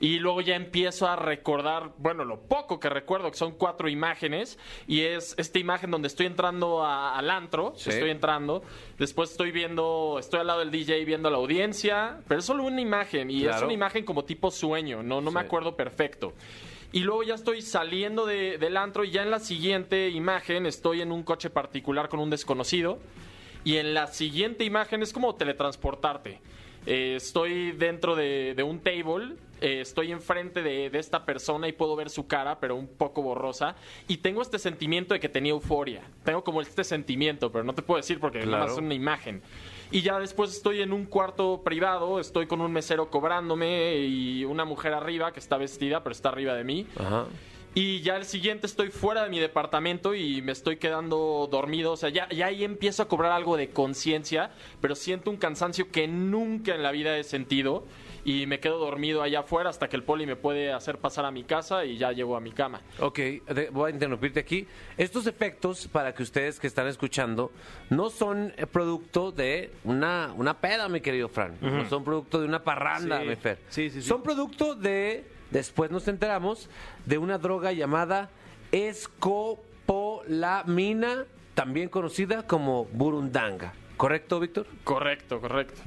[SPEAKER 8] Y luego ya empiezo a recordar, bueno, lo poco que recuerdo, que son cuatro imágenes, y es esta imagen donde estoy entrando a- al antro,
[SPEAKER 2] Sí.
[SPEAKER 8] estoy entrando, después estoy viendo, estoy al lado del DJ viendo la audiencia, pero es solo una imagen, y es una imagen como tipo sueño, no, no me acuerdo perfecto. Y luego ya estoy saliendo de- del antro y ya en la siguiente imagen estoy en un coche particular con un desconocido. Y en la siguiente imagen es como teletransportarte. Eh, estoy dentro de, de un table eh, estoy enfrente de, de esta persona y puedo ver su cara, pero un poco borrosa, y tengo este sentimiento de que tenía euforia. Tengo como este sentimiento, pero no te puedo decir porque nada más es una imagen. Y ya después estoy en un cuarto privado, estoy con un mesero cobrándome y una mujer arriba que está vestida, pero está arriba de mí.
[SPEAKER 2] Ajá.
[SPEAKER 8] Y ya el siguiente estoy fuera de mi departamento y me estoy quedando dormido. O sea, ya, ya ahí empiezo a cobrar algo de conciencia, pero siento un cansancio que nunca en la vida he sentido. Y me quedo dormido allá afuera hasta que el poli me puede hacer pasar a mi casa y ya llego a mi cama.
[SPEAKER 2] Ok, de- voy a interrumpirte aquí. Estos efectos, para que ustedes que están escuchando, no son producto de una, una peda, mi querido Fran. No son producto de una parranda,
[SPEAKER 4] Sí.
[SPEAKER 2] mi Fer.
[SPEAKER 4] Sí, sí, sí.
[SPEAKER 2] Son producto de, después nos enteramos, de una droga llamada escopolamina, también conocida como burundanga. ¿Correcto, Víctor?
[SPEAKER 8] Correcto, correcto.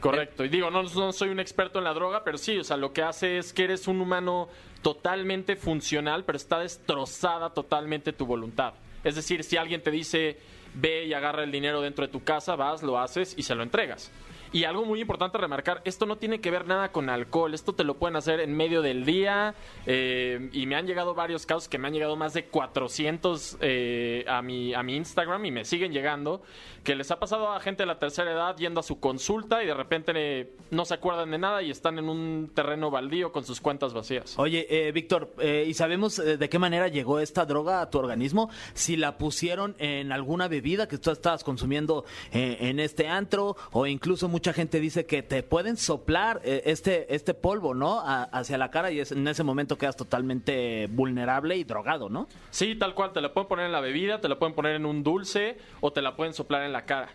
[SPEAKER 8] Correcto. Y digo, no, soy un experto en la droga, pero sí, o sea, lo que hace es que eres un humano totalmente funcional, pero está destrozada totalmente tu voluntad. Es decir, si alguien te dice, ve y agarra el dinero dentro de tu casa, vas, lo haces y se lo entregas. Y algo muy importante a remarcar, esto no tiene que ver nada con alcohol, esto te lo pueden hacer en medio del día eh, y me han llegado varios casos que me han llegado más de 400 eh, a, mi, a mi Instagram y me siguen llegando, que les ha pasado a gente de la tercera edad yendo a su consulta y de repente eh, no se acuerdan de nada y están en un terreno baldío con sus cuentas vacías.
[SPEAKER 4] Oye, eh, Víctor, eh, ¿y sabemos de qué manera llegó esta droga a tu organismo? Si la pusieron en alguna bebida que tú estabas consumiendo en este antro, o incluso mucha gente dice que te pueden soplar eh, este, este polvo, ¿no? A- hacia la cara y es- en ese momento quedas totalmente vulnerable y drogado, ¿no?
[SPEAKER 8] Sí, tal cual, te la pueden poner en la bebida, te la pueden poner en un dulce o te la pueden soplar en la cara.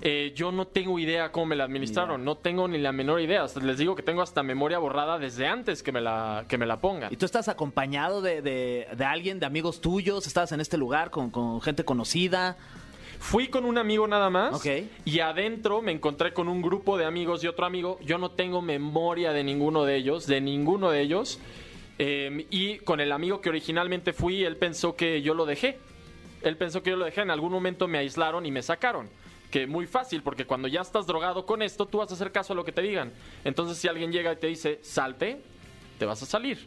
[SPEAKER 8] Eh, yo no tengo idea cómo me la administraron, no tengo ni la menor idea. Hasta les digo que tengo hasta memoria borrada desde antes que me la, que me la pongan.
[SPEAKER 4] ¿Y tú estás acompañado de, de- de alguien, de amigos tuyos? ¿Estás en este lugar con, con gente conocida?
[SPEAKER 8] Fui con un amigo nada más
[SPEAKER 4] Ok.
[SPEAKER 8] y adentro me encontré con un grupo de amigos y otro amigo. Yo no tengo memoria de ninguno de ellos, de ninguno de ellos. Eh, y con el amigo que originalmente fui, él pensó que yo lo dejé. Él pensó que yo lo dejé. En algún momento me aislaron y me sacaron. Que muy fácil, porque cuando ya estás drogado con esto, tú vas a hacer caso a lo que te digan. Entonces, si alguien llega y te dice, salte, te vas a salir.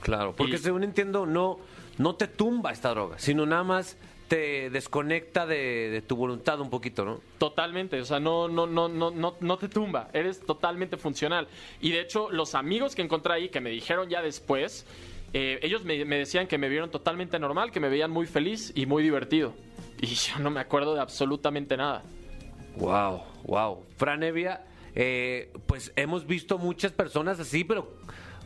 [SPEAKER 2] Claro, porque
[SPEAKER 8] Y-
[SPEAKER 2] según entiendo, no, no te tumba esta droga, sino nada más te desconecta de, de tu voluntad un poquito, ¿no?
[SPEAKER 8] Totalmente, o sea, no, no, no, no, no, no te tumba, eres totalmente funcional. Y de hecho, los amigos que encontré ahí, que me dijeron ya después, eh, ellos me, me decían que me vieron totalmente normal, que me veían muy feliz y muy divertido. Y yo no me acuerdo de absolutamente nada.
[SPEAKER 2] Wow, wow. Fran Evia, eh, pues hemos visto muchas personas así, pero,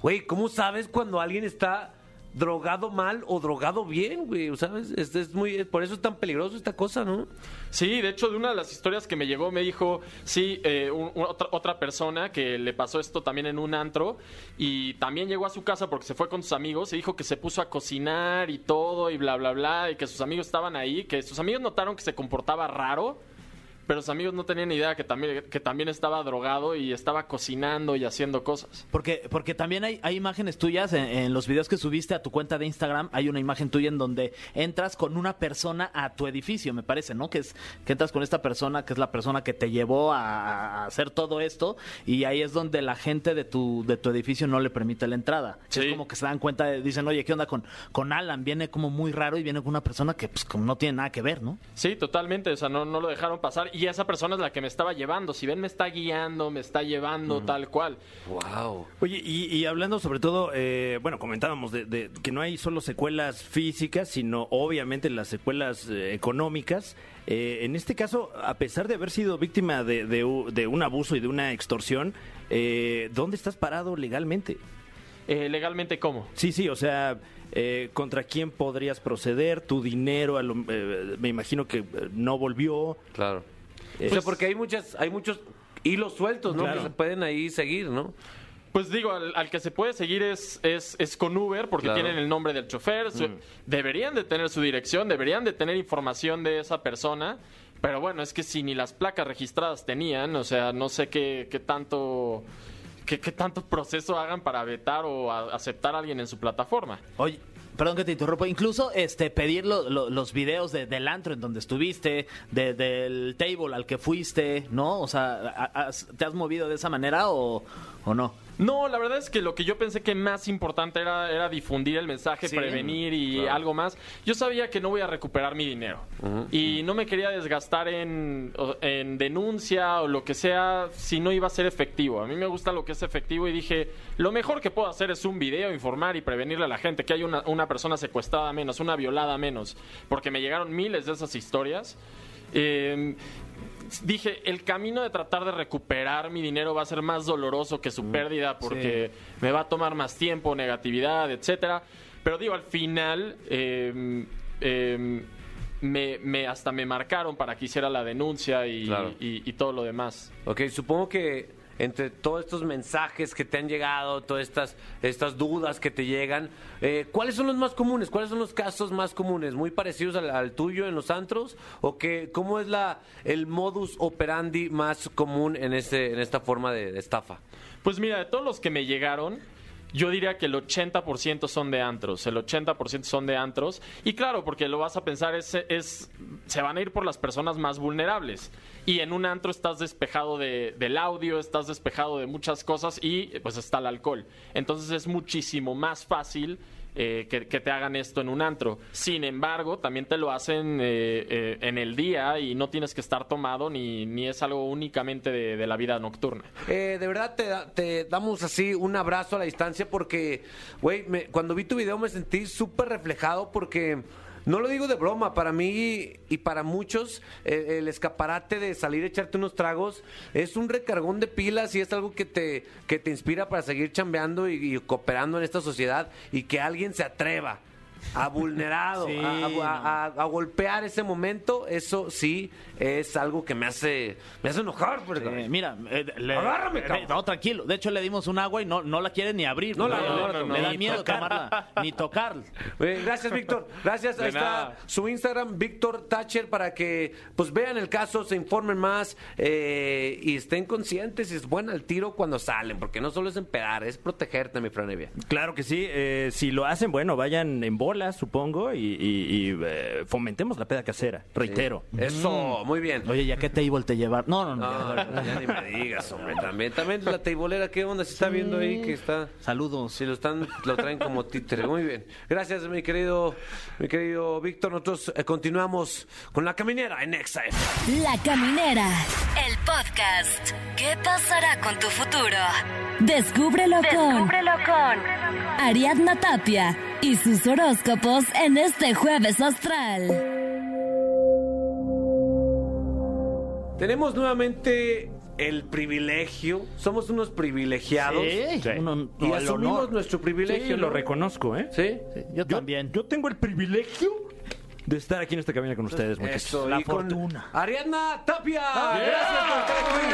[SPEAKER 2] güey, ¿cómo sabes cuando alguien está drogado mal o drogado bien, güey? ¿Sabes? Es, es muy, por eso es tan peligroso esta cosa, ¿no?
[SPEAKER 8] Sí, de hecho, de una de las historias que me llegó, me dijo, sí, eh, un- otra, otra persona que le pasó esto también en un antro y también llegó a su casa porque se fue con sus amigos y dijo que se puso a cocinar y todo y bla, bla, bla, y que sus amigos estaban ahí, que sus amigos notaron que se comportaba raro. Pero sus amigos no tenían idea que también, que también estaba drogado y estaba cocinando y haciendo cosas.
[SPEAKER 4] Porque, porque también hay, hay imágenes tuyas en, en los videos que subiste a tu cuenta de Instagram. Hay una imagen tuya en donde entras con una persona a tu edificio, me parece, ¿no? Que es que entras con esta persona que es la persona que te llevó a, a hacer todo esto y ahí es donde la gente de tu de tu edificio no le permite la entrada.
[SPEAKER 8] Sí.
[SPEAKER 4] Es como que se dan cuenta, de- dicen, oye, ¿qué onda con con Alan? Viene como muy raro y viene con una persona que pues como no tiene nada que ver, ¿no?
[SPEAKER 8] Sí, totalmente, o sea, no, no lo dejaron pasar y esa persona es la que me estaba llevando. Si ven, me está guiando, me está llevando tal cual.
[SPEAKER 2] Wow.
[SPEAKER 3] Oye, y, y hablando sobre todo, eh, bueno, comentábamos de, de que no hay solo secuelas físicas, sino obviamente las secuelas eh, económicas. Eh, en este caso, a pesar de haber sido víctima de, de un abuso y de una extorsión, eh, ¿dónde estás parado legalmente?
[SPEAKER 8] Eh, legalmente, ¿cómo?
[SPEAKER 3] Sí, sí, o sea, eh, ¿contra quién podrías proceder? Tu dinero, a lo- eh, me imagino que no volvió.
[SPEAKER 2] Claro.
[SPEAKER 3] Eh,
[SPEAKER 2] o sea, porque hay muchas, hay muchos hilos sueltos, ¿no?
[SPEAKER 3] Claro.
[SPEAKER 2] Que se pueden ahí seguir, ¿no?
[SPEAKER 8] Pues digo, al, al que se puede seguir es, es, es con Uber porque
[SPEAKER 2] Claro.
[SPEAKER 8] tienen el nombre del chofer. su- Deberían de tener su dirección, deberían de tener información de esa persona. Pero bueno, es que si ni las placas registradas tenían, o sea, no sé qué, qué tanto... Qué, qué tanto proceso hagan para vetar o a- aceptar a alguien en su plataforma.
[SPEAKER 4] Oye, perdón que te interrumpo, incluso este pedir lo- lo- los videos de- del antro en donde estuviste, de- del table al que fuiste, ¿no? O sea, ¿ha- has- ¿te has movido de esa manera o, o no?
[SPEAKER 8] No, la verdad es que lo que yo pensé que más importante era, era difundir el mensaje,
[SPEAKER 4] Sí.
[SPEAKER 8] prevenir y algo más. Yo sabía que no voy a recuperar mi dinero. Y no me quería desgastar en, en denuncia o lo que sea si no iba a ser efectivo. A mí me gusta lo que es efectivo y dije, lo mejor que puedo hacer es un video, informar y prevenirle a la gente que hay una, una persona secuestrada menos, una violada menos. Porque me llegaron miles de esas historias. Eh, dije, el camino de tratar de recuperar mi dinero va a ser más doloroso que su pérdida porque me va a tomar más tiempo, negatividad, etcétera. Pero digo, al final eh, eh, me, me- hasta me marcaron para que hiciera la denuncia y,
[SPEAKER 2] Claro.
[SPEAKER 8] y- y todo lo demás.
[SPEAKER 2] Ok, supongo que entre todos estos mensajes que te han llegado, todas estas, estas dudas que te llegan, eh, ¿cuáles son los más comunes? ¿Cuáles son los casos más comunes? ¿Muy parecidos al, tuyo en los antros? ¿O que, cómo es la, el modus operandi más común en, este, en esta forma de, de estafa?
[SPEAKER 8] Pues mira, de todos los que me llegaron, yo diría que el 80% son de antros, el 80% son de antros. Y claro, porque lo vas a pensar, es, es, se van a ir por las personas más vulnerables. Y en un antro estás despejado de- del audio, estás despejado de muchas cosas y pues está el alcohol. Entonces es muchísimo más fácil eh, que, te hagan esto en un antro. Sin embargo, también te lo hacen eh, eh, en el día y no tienes que estar tomado ni, ni es algo únicamente de, de la vida nocturna.
[SPEAKER 2] Eh, de verdad te, te damos así un abrazo a la distancia porque, güey, cuando vi tu video me sentí súper reflejado porque, no lo digo de broma, para mí y para muchos eh, el escaparate de salir a echarte unos tragos es un recargón de pilas y es algo que te, que te inspira para seguir chambeando y, y cooperando en esta sociedad y que alguien se atreva. A vulnerado,
[SPEAKER 4] Sí,
[SPEAKER 2] a, a- a- a golpear ese momento, eso sí es algo que me hace, me hace enojar. pues,
[SPEAKER 4] Eh, mira, eh, le-
[SPEAKER 2] Agárrame,
[SPEAKER 4] eh,
[SPEAKER 2] cabrón.
[SPEAKER 4] no, tranquilo. De hecho, le dimos un agua y no, no la quiere ni abrir.
[SPEAKER 2] No la-
[SPEAKER 4] Le-
[SPEAKER 2] no,
[SPEAKER 4] le-
[SPEAKER 2] no, no,
[SPEAKER 4] le da miedo
[SPEAKER 2] tocar.
[SPEAKER 4] tomarla, ni tocar.
[SPEAKER 2] Eh, gracias, Víctor. Gracias.
[SPEAKER 8] De
[SPEAKER 2] Ahí está
[SPEAKER 8] nada.
[SPEAKER 2] su Instagram, Víctor Thatcher, para que pues vean el caso, se informen más eh, y estén conscientes y es buena el tiro cuando salen, porque no solo es empedar, es protegerte, mi franevia.
[SPEAKER 3] Claro que sí. eh, si lo hacen, bueno, vayan en bolas, supongo, y, y- y, eh, fomentemos la peda casera. Reitero.
[SPEAKER 2] Eso, muy bien.
[SPEAKER 4] Oye, ¿ya qué table te llevar? No, no, no.
[SPEAKER 2] No, ya ni me digas, hombre. También, también la teibolera, ¿qué onda? Se está viendo ahí que está.
[SPEAKER 4] Saludos.
[SPEAKER 2] Si lo están, lo traen como títere. Muy bien. Gracias, mi querido, mi querido Víctor. Nosotros eh, continuamos con la caminera en Exa.
[SPEAKER 5] La Caminera, el podcast. ¿Qué pasará con tu futuro? Descúbrelo, con, con Ariadna Tapia y sus horóscopos en este jueves astral.
[SPEAKER 2] Tenemos nuevamente el privilegio, somos unos privilegiados.
[SPEAKER 4] Sí, uno-
[SPEAKER 2] Y
[SPEAKER 4] el
[SPEAKER 2] asumimos
[SPEAKER 4] honor.
[SPEAKER 2] nuestro privilegio.
[SPEAKER 3] Sí, lo
[SPEAKER 2] ¿no?
[SPEAKER 3] reconozco, ¿eh?
[SPEAKER 2] ¿Sí?
[SPEAKER 4] Yo también.
[SPEAKER 3] Yo tengo el privilegio de estar aquí en esta cabina con ustedes, muchachos.
[SPEAKER 2] Eso,
[SPEAKER 4] La
[SPEAKER 2] y con
[SPEAKER 4] fortuna.
[SPEAKER 2] Ariadna Tapia. Gracias por estar aquí.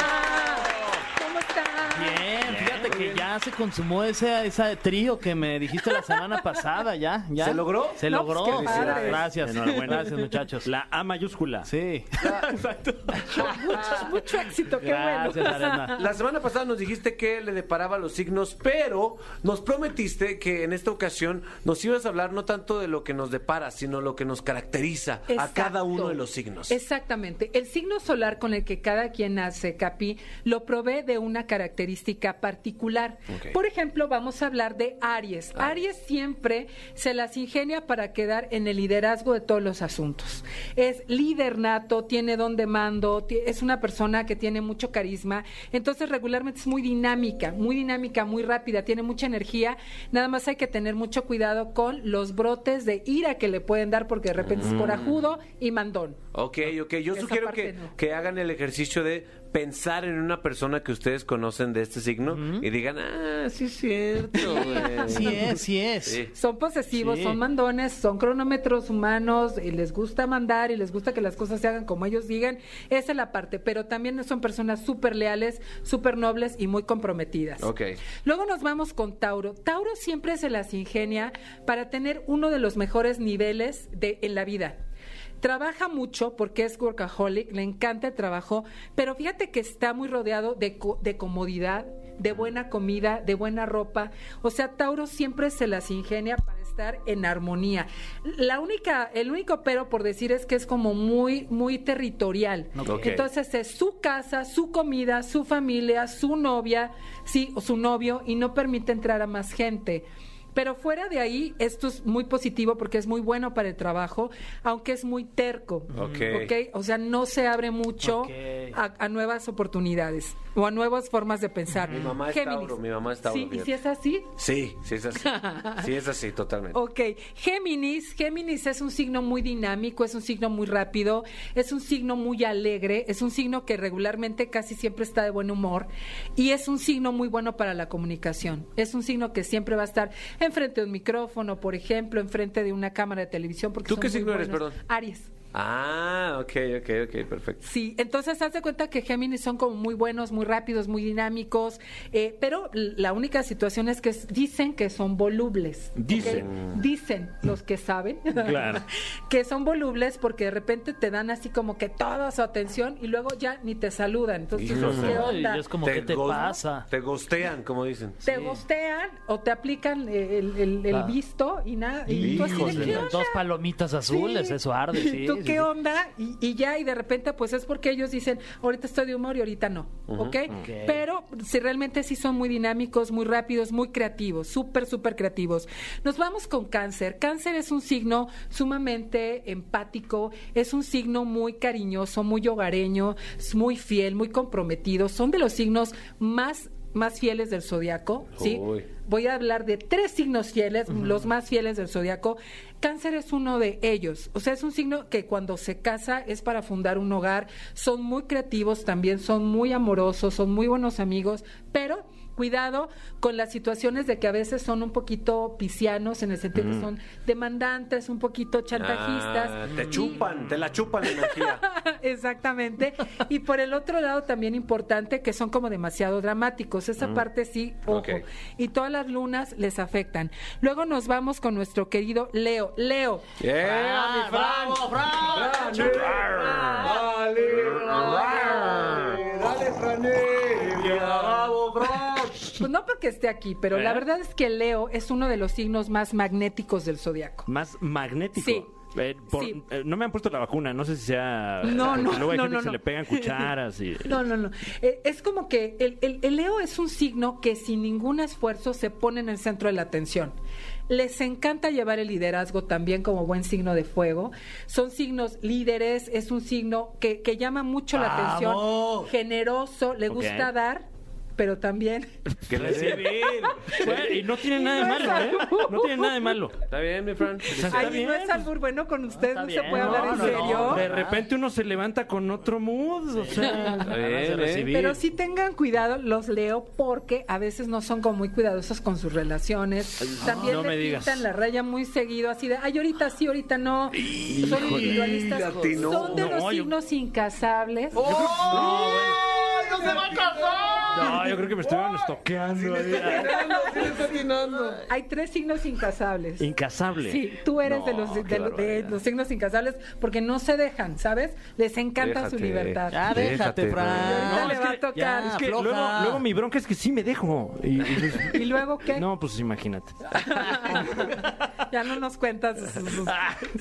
[SPEAKER 7] ¿Cómo están?
[SPEAKER 4] Bien, fíjate que ya se consumó ese, ese trío que me dijiste la semana pasada, ya, ya.
[SPEAKER 2] ¿Se logró?
[SPEAKER 4] Se
[SPEAKER 7] No,
[SPEAKER 4] logró.
[SPEAKER 7] pues, qué padre.
[SPEAKER 4] Gracias.
[SPEAKER 3] Enhorabuena.
[SPEAKER 4] Gracias, muchachos.
[SPEAKER 3] La A mayúscula.
[SPEAKER 4] Sí.
[SPEAKER 7] Mucho, mucho éxito, qué
[SPEAKER 4] Gracias,
[SPEAKER 7] bueno.
[SPEAKER 4] Arena.
[SPEAKER 2] La semana pasada nos dijiste que le deparaba los signos, pero nos prometiste que en esta ocasión nos ibas a hablar no tanto de lo que nos depara, sino lo que nos caracteriza a
[SPEAKER 7] Exacto.
[SPEAKER 2] cada uno de los signos.
[SPEAKER 7] Exactamente. El signo solar con el que cada quien nace, Capi, lo provee de una característica particular. Por ejemplo, vamos a hablar de Aries. Aries siempre se las ingenia para quedar en el liderazgo de todos los asuntos. Es líder nato, tiene don de mando, es una persona que tiene mucho carisma, entonces regularmente es muy dinámica, muy dinámica, muy rápida, tiene mucha energía. Nada más hay que tener mucho cuidado con los brotes de ira que le pueden dar porque de repente es corajudo y mandón.
[SPEAKER 2] Ok, ok. Yo
[SPEAKER 7] Esa
[SPEAKER 2] sugiero que,
[SPEAKER 7] no.
[SPEAKER 2] que hagan el ejercicio de pensar en una persona que ustedes conocen de este signo y digan, ah, sí es cierto, güey.
[SPEAKER 4] Sí es, sí es.
[SPEAKER 2] Sí.
[SPEAKER 7] Son posesivos,
[SPEAKER 4] Sí.
[SPEAKER 7] son mandones, son cronómetros humanos y les gusta mandar y les gusta que las cosas se hagan como ellos digan. Esa es la parte, pero también son personas súper leales, súper nobles y muy comprometidas.
[SPEAKER 2] Ok.
[SPEAKER 7] Luego nos vamos con Tauro. Tauro siempre se las ingenia para tener uno de los mejores niveles de, en la vida. Trabaja mucho porque es workaholic, le encanta el trabajo, pero fíjate que está muy rodeado de, co- de comodidad, de buena comida, de buena ropa. O sea, Tauro siempre se las ingenia para estar en armonía. La única, el único pero por decir es que es como muy, muy territorial. Entonces es su casa, su comida, su familia, su novia, sí, o su novio, y no permite entrar a más gente. Pero fuera de ahí, esto es muy positivo porque es muy bueno para el trabajo, aunque es muy terco.
[SPEAKER 2] Ok.
[SPEAKER 7] ¿ok? O sea, no se abre mucho a, a nuevas oportunidades o a nuevas formas de pensar.
[SPEAKER 2] Mi mamá es Tauro, mi mamá es Tauro,
[SPEAKER 7] Sí, y si es así,
[SPEAKER 2] Sí, sí es así. Sí es así, totalmente.
[SPEAKER 7] Ok, Géminis, Géminis es un signo muy dinámico, es un signo muy rápido, es un signo muy alegre, es un signo que regularmente casi siempre está de buen humor y es un signo muy bueno para la comunicación. Es un signo que siempre va a estar enfrente de un micrófono, por ejemplo, enfrente de una cámara de televisión. Porque
[SPEAKER 2] ¿Tú
[SPEAKER 7] son
[SPEAKER 2] qué signo eres, perdón?
[SPEAKER 7] Aries.
[SPEAKER 2] Ah, ok, ok, ok, perfecto.
[SPEAKER 7] Sí, entonces haz de cuenta que Géminis son como muy buenos, muy rápidos, muy dinámicos, eh, pero la única situación es que dicen que son volubles.
[SPEAKER 3] Dicen.
[SPEAKER 7] Dicen los que saben
[SPEAKER 3] Claro.
[SPEAKER 7] que son volubles porque de repente te dan así como que toda su atención y luego ya ni te saludan. Entonces,
[SPEAKER 2] Híjole.
[SPEAKER 7] ¿qué
[SPEAKER 4] Ay,
[SPEAKER 7] onda?
[SPEAKER 4] es como, ¿qué te pasa?
[SPEAKER 2] Te gostean, como dicen.
[SPEAKER 7] Te gostean o te aplican el, el- el
[SPEAKER 4] Ah.
[SPEAKER 7] visto y nada. Y tú así de,
[SPEAKER 2] Híjole.
[SPEAKER 7] ¿qué onda?
[SPEAKER 4] Dos palomitas azules,
[SPEAKER 7] Sí.
[SPEAKER 4] eso arde, sí.
[SPEAKER 7] ¿Tú
[SPEAKER 4] sí,
[SPEAKER 7] qué
[SPEAKER 4] sí.
[SPEAKER 7] onda? Y, y ya, y de repente, pues es porque ellos dicen, ahorita estoy de humor y ahorita no, ¿ok? Pero si realmente sí son muy dinámicos, muy rápidos, muy creativos, súper, súper creativos. Nos vamos con cáncer. Cáncer es un signo sumamente empático, es un signo muy cariñoso, muy hogareño, es muy fiel, muy comprometido. Son de los signos más más fieles del zodiaco, ¿sí?
[SPEAKER 2] Uy.
[SPEAKER 7] Voy a hablar de tres signos fieles, los más fieles del zodiaco. Cáncer es uno de ellos. O sea, es un signo que cuando se casa es para fundar un hogar. Son muy creativos también, son muy amorosos, son muy buenos amigos, pero cuidado con las situaciones de que a veces son un poquito piscianos en el sentido que son demandantes, un poquito chantajistas.
[SPEAKER 2] Ah, te
[SPEAKER 7] Y-
[SPEAKER 2] chupan, te la chupan la energía.
[SPEAKER 7] Exactamente. Y por el otro lado también importante que son como demasiado dramáticos. Esa parte sí, ojo. Y todas las lunas les afectan. Luego nos vamos con nuestro querido Leo. Leo.
[SPEAKER 2] ¡Yeah, mi Fran!
[SPEAKER 4] ¡Bravo.
[SPEAKER 7] Pues no porque esté aquí, pero la
[SPEAKER 3] ¿Eh?
[SPEAKER 7] verdad es que Leo es uno de los signos más magnéticos del zodiaco.
[SPEAKER 3] Más magnético.
[SPEAKER 7] Sí.
[SPEAKER 3] Eh, por-
[SPEAKER 7] Sí.
[SPEAKER 3] eh, no me han puesto la vacuna, no sé si sea.
[SPEAKER 7] No, no,
[SPEAKER 3] Luego hay
[SPEAKER 7] no,
[SPEAKER 3] gente
[SPEAKER 7] no,
[SPEAKER 3] que se
[SPEAKER 7] no.
[SPEAKER 3] le pegan cucharas y.
[SPEAKER 7] No, no, no. Eh, es como que el, el- el Leo es un signo que sin ningún esfuerzo se pone en el centro de la atención. Les encanta llevar el liderazgo también como buen signo de fuego. Son signos líderes, es un signo que, que llama mucho la atención. Generoso, le gusta dar, pero también...
[SPEAKER 2] ¿Qué le
[SPEAKER 3] Bueno, y no tiene nada de
[SPEAKER 7] no
[SPEAKER 3] malo, ¿eh? No tiene nada de malo.
[SPEAKER 2] ¿Está bien, mi Fran?
[SPEAKER 7] Ay,
[SPEAKER 3] bien,
[SPEAKER 7] no es
[SPEAKER 3] pues.
[SPEAKER 7] albur bueno con ustedes, no, se puede hablar
[SPEAKER 4] No,
[SPEAKER 7] en
[SPEAKER 4] no,
[SPEAKER 7] serio.
[SPEAKER 4] no.
[SPEAKER 3] De repente uno se levanta con otro mood, o sea.
[SPEAKER 2] Está bien, ¿eh?
[SPEAKER 4] recibir.
[SPEAKER 7] Pero sí tengan cuidado, los leo, porque a veces no son como muy cuidadosos con sus relaciones. También
[SPEAKER 3] no
[SPEAKER 7] le
[SPEAKER 3] me digas.
[SPEAKER 7] pintan la raya muy seguido, así de, ay, ahorita sí, ahorita no. son individualistas.
[SPEAKER 2] latino.
[SPEAKER 7] Son de
[SPEAKER 3] No,
[SPEAKER 7] los
[SPEAKER 3] yo-
[SPEAKER 7] signos incasables.
[SPEAKER 3] No, yo creo que me estuvieron estoqueando. ahí.
[SPEAKER 7] Hay tres signos incasables.
[SPEAKER 3] Incasable.
[SPEAKER 7] Sí, tú eres
[SPEAKER 3] No,
[SPEAKER 7] de, los, de,
[SPEAKER 3] qué
[SPEAKER 7] los- de
[SPEAKER 3] barbaridad.
[SPEAKER 7] los signos incasables porque no se dejan, ¿sabes? Les encanta su
[SPEAKER 2] Déjate.
[SPEAKER 7] libertad.
[SPEAKER 4] Ya déjate,
[SPEAKER 2] Déjate,
[SPEAKER 4] Fran.
[SPEAKER 7] Ahorita
[SPEAKER 3] No,
[SPEAKER 7] le
[SPEAKER 3] es
[SPEAKER 7] va
[SPEAKER 3] que-
[SPEAKER 7] a tocar.
[SPEAKER 4] ya,
[SPEAKER 3] Es que
[SPEAKER 4] afloja.
[SPEAKER 3] luego, luego mi bronca es que sí me dejo. Y, y-
[SPEAKER 7] ¿Y luego qué?
[SPEAKER 3] no, pues imagínate.
[SPEAKER 7] Ya no nos cuentas sus, sus-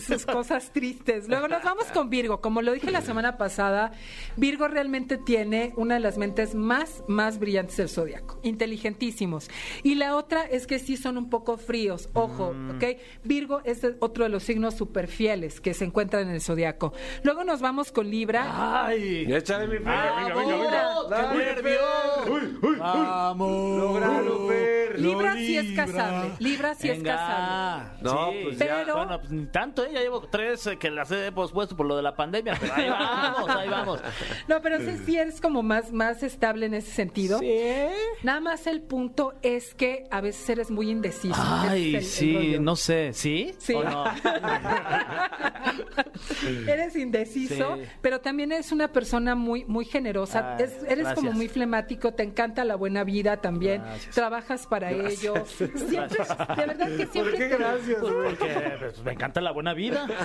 [SPEAKER 7] sus cosas tristes. Luego nos vamos con Virgo. Como lo dije la semana pasada, Virgo realmente tiene una de las mentes más, más brillantes del zodiaco. Inteligentísimos. Y la otra es que sí son un poco fríos. Ojo, ¿ok? Virgo es otro de los signos super fieles que se encuentran en el zodiaco. Luego nos vamos con Libra.
[SPEAKER 4] ¡Ay!
[SPEAKER 2] Échale, mi Fran.
[SPEAKER 3] venga, venga, venga.
[SPEAKER 2] Dale, Fer.
[SPEAKER 4] ¡Vamos!
[SPEAKER 2] Logralo, Fer.
[SPEAKER 7] Libra sí es casable. Libra sí es
[SPEAKER 4] Venga.
[SPEAKER 7] casable.
[SPEAKER 2] No,
[SPEAKER 4] Sí.
[SPEAKER 2] pues
[SPEAKER 7] ya.
[SPEAKER 4] Pero... Bueno, pues ni tanto, ¿eh? Ya llevo tres eh, que las he pospuesto por lo de la pandemia, pero ahí vamos, ahí vamos.
[SPEAKER 7] No, pero sí, sí eres como más, más estable en ese sentido. Nada más el punto es que a veces eres muy indeciso.
[SPEAKER 4] Ay,
[SPEAKER 7] el- el
[SPEAKER 4] sí,
[SPEAKER 7] rollo.
[SPEAKER 4] no sé, ¿sí?
[SPEAKER 7] Sí.
[SPEAKER 4] ¿O no?
[SPEAKER 7] eres indeciso,
[SPEAKER 4] Sí.
[SPEAKER 7] pero también eres una persona muy, muy generosa.
[SPEAKER 4] Ay,
[SPEAKER 7] Es- eres como
[SPEAKER 4] gracias.
[SPEAKER 7] muy flemático, te encanta la buena vida también.
[SPEAKER 4] Gracias.
[SPEAKER 7] Trabajas para ello. Siempre, de verdad que siempre.
[SPEAKER 2] qué
[SPEAKER 7] te-
[SPEAKER 2] gracias?
[SPEAKER 4] Pues porque pues, me encanta la buena vida.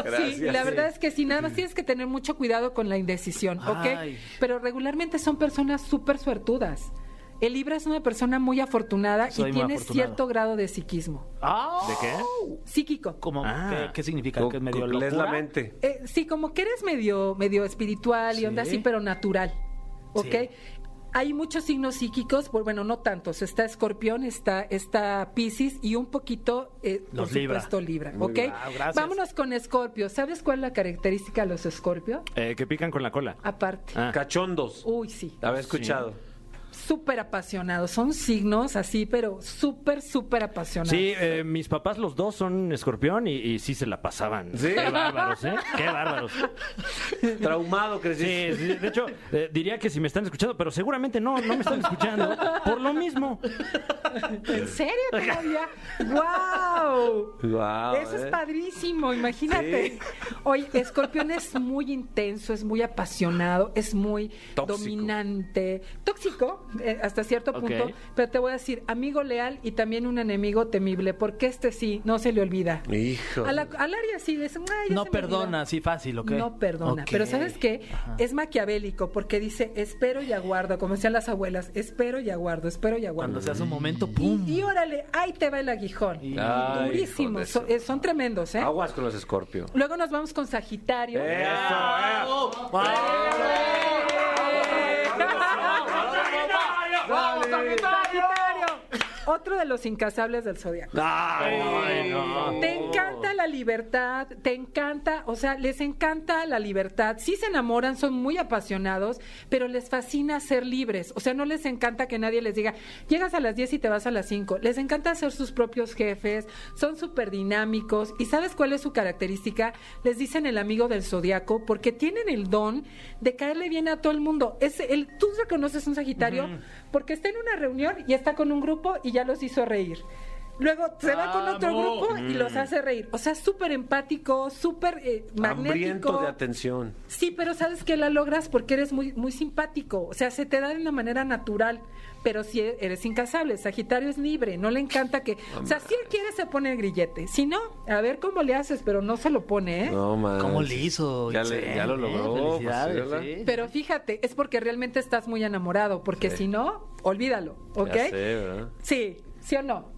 [SPEAKER 7] Sí, la verdad es que sí, nada más tienes que tener mucho cuidado con la indecisión, ¿ok?
[SPEAKER 4] Ay.
[SPEAKER 7] Pero regularmente son personas súper suertudas. El Libra es una persona muy afortunada
[SPEAKER 4] Soy
[SPEAKER 7] y
[SPEAKER 4] muy
[SPEAKER 7] tiene
[SPEAKER 4] afortunado.
[SPEAKER 7] cierto grado de psiquismo.
[SPEAKER 4] Ah,
[SPEAKER 3] ¿De qué?
[SPEAKER 7] Psíquico.
[SPEAKER 4] ¿Cómo?
[SPEAKER 3] Ah.
[SPEAKER 4] ¿Qué, qué significa? ¿Que es medio
[SPEAKER 2] lees
[SPEAKER 4] locura?
[SPEAKER 2] la mente.
[SPEAKER 7] Eh, sí, como que eres medio, medio espiritual y onda así, pero natural. ¿Ok?
[SPEAKER 4] Sí.
[SPEAKER 7] Hay muchos signos psíquicos, bueno, no tantos. Está Escorpión, está, está Piscis y un poquito, eh, por
[SPEAKER 3] Los Libra.
[SPEAKER 7] supuesto, Libra.
[SPEAKER 2] Muy
[SPEAKER 7] ¿Ok?
[SPEAKER 2] bien.
[SPEAKER 4] Ah, gracias.
[SPEAKER 7] Vámonos con Escorpio. ¿Sabes cuál es la característica de los Escorpio?
[SPEAKER 3] Eh, que pican con la cola.
[SPEAKER 7] Aparte.
[SPEAKER 3] Ah.
[SPEAKER 2] Cachondos.
[SPEAKER 7] Uy, sí.
[SPEAKER 2] Había escuchado.
[SPEAKER 7] Súper apasionados. Son signos así, pero súper, súper apasionados.
[SPEAKER 3] Sí, eh, mis papás los dos son escorpión y, y sí se la pasaban.
[SPEAKER 2] ¿Sí?
[SPEAKER 3] Qué bárbaros, ¿eh? Qué bárbaros.
[SPEAKER 2] Traumado crecí.
[SPEAKER 3] Sí, sí, de hecho, eh, diría que si me están escuchando, pero seguramente no, no me están escuchando. Por lo mismo.
[SPEAKER 7] ¿En serio todavía? ¡Wow!
[SPEAKER 2] Guau,
[SPEAKER 7] Eso es
[SPEAKER 2] eh.
[SPEAKER 7] padrísimo, imagínate.
[SPEAKER 2] Sí.
[SPEAKER 7] Oye, Escorpión es muy intenso, es muy apasionado, es muy
[SPEAKER 2] Tóxico.
[SPEAKER 7] dominante, tóxico eh, hasta cierto punto, pero te voy a decir, amigo leal y también un enemigo temible, porque este sí, no se le olvida.
[SPEAKER 2] Hijo.
[SPEAKER 7] A la- al área sí, es, "Ay, ya
[SPEAKER 4] No perdona
[SPEAKER 7] olvidó".
[SPEAKER 4] así fácil, ¿ok?
[SPEAKER 7] No perdona. Pero ¿sabes qué? Es maquiavélico porque dice, espero y aguardo, como decían las abuelas, espero y aguardo, espero y aguardo.
[SPEAKER 4] Cuando se hace un momento,
[SPEAKER 7] Y,
[SPEAKER 4] ¡pum!
[SPEAKER 7] y órale, ahí te va el aguijón.
[SPEAKER 4] Y-
[SPEAKER 2] Ay,
[SPEAKER 7] Durísimo. Son, eh, son tremendos, ¿eh?
[SPEAKER 2] Aguas con los Escorpio.
[SPEAKER 7] Luego nos vamos con Sagitario.
[SPEAKER 2] Eso, eh.
[SPEAKER 7] Sagitario. Otro de los incasables del zodiaco.
[SPEAKER 2] Ay, no.
[SPEAKER 7] Te encanta la libertad, te encanta, o sea, les encanta la libertad. Sí se enamoran, son muy apasionados, pero les fascina ser libres. O sea, no les encanta que nadie les diga, llegas a las 10 y te vas a las 5. Les encanta ser sus propios jefes, son súper dinámicos. ¿Y sabes cuál es su característica? Les dicen el amigo del zodiaco porque tienen el don de caerle bien a todo el mundo. Es el, tú reconoces un Sagitario porque está en una reunión y está con un grupo y ya los hizo reír. Luego se va con otro grupo y los hace reír. O sea, súper empático, súper eh, magnético.
[SPEAKER 2] Hambriento de atención.
[SPEAKER 7] Sí, pero sabes que la logras porque eres muy, muy simpático. O sea, se te da de una manera natural. Pero si eres incasable, Sagitario es libre, no le encanta que. O sea, si él quiere, se pone el grillete. Si no, a ver cómo le haces, pero no se lo pone, ¿eh?
[SPEAKER 2] No, man.
[SPEAKER 4] ¿Cómo le hizo?
[SPEAKER 2] Ya, le-
[SPEAKER 4] Itzel,
[SPEAKER 2] ya lo logró. pues,
[SPEAKER 4] Felicidades,
[SPEAKER 2] sí, ¿verdad?
[SPEAKER 4] sí.
[SPEAKER 7] Pero fíjate, es porque realmente estás muy enamorado. Porque
[SPEAKER 2] Sí.
[SPEAKER 7] si no, olvídalo, ¿ok?
[SPEAKER 2] Ya sé, ¿verdad?
[SPEAKER 7] Sí, ¿sí o no?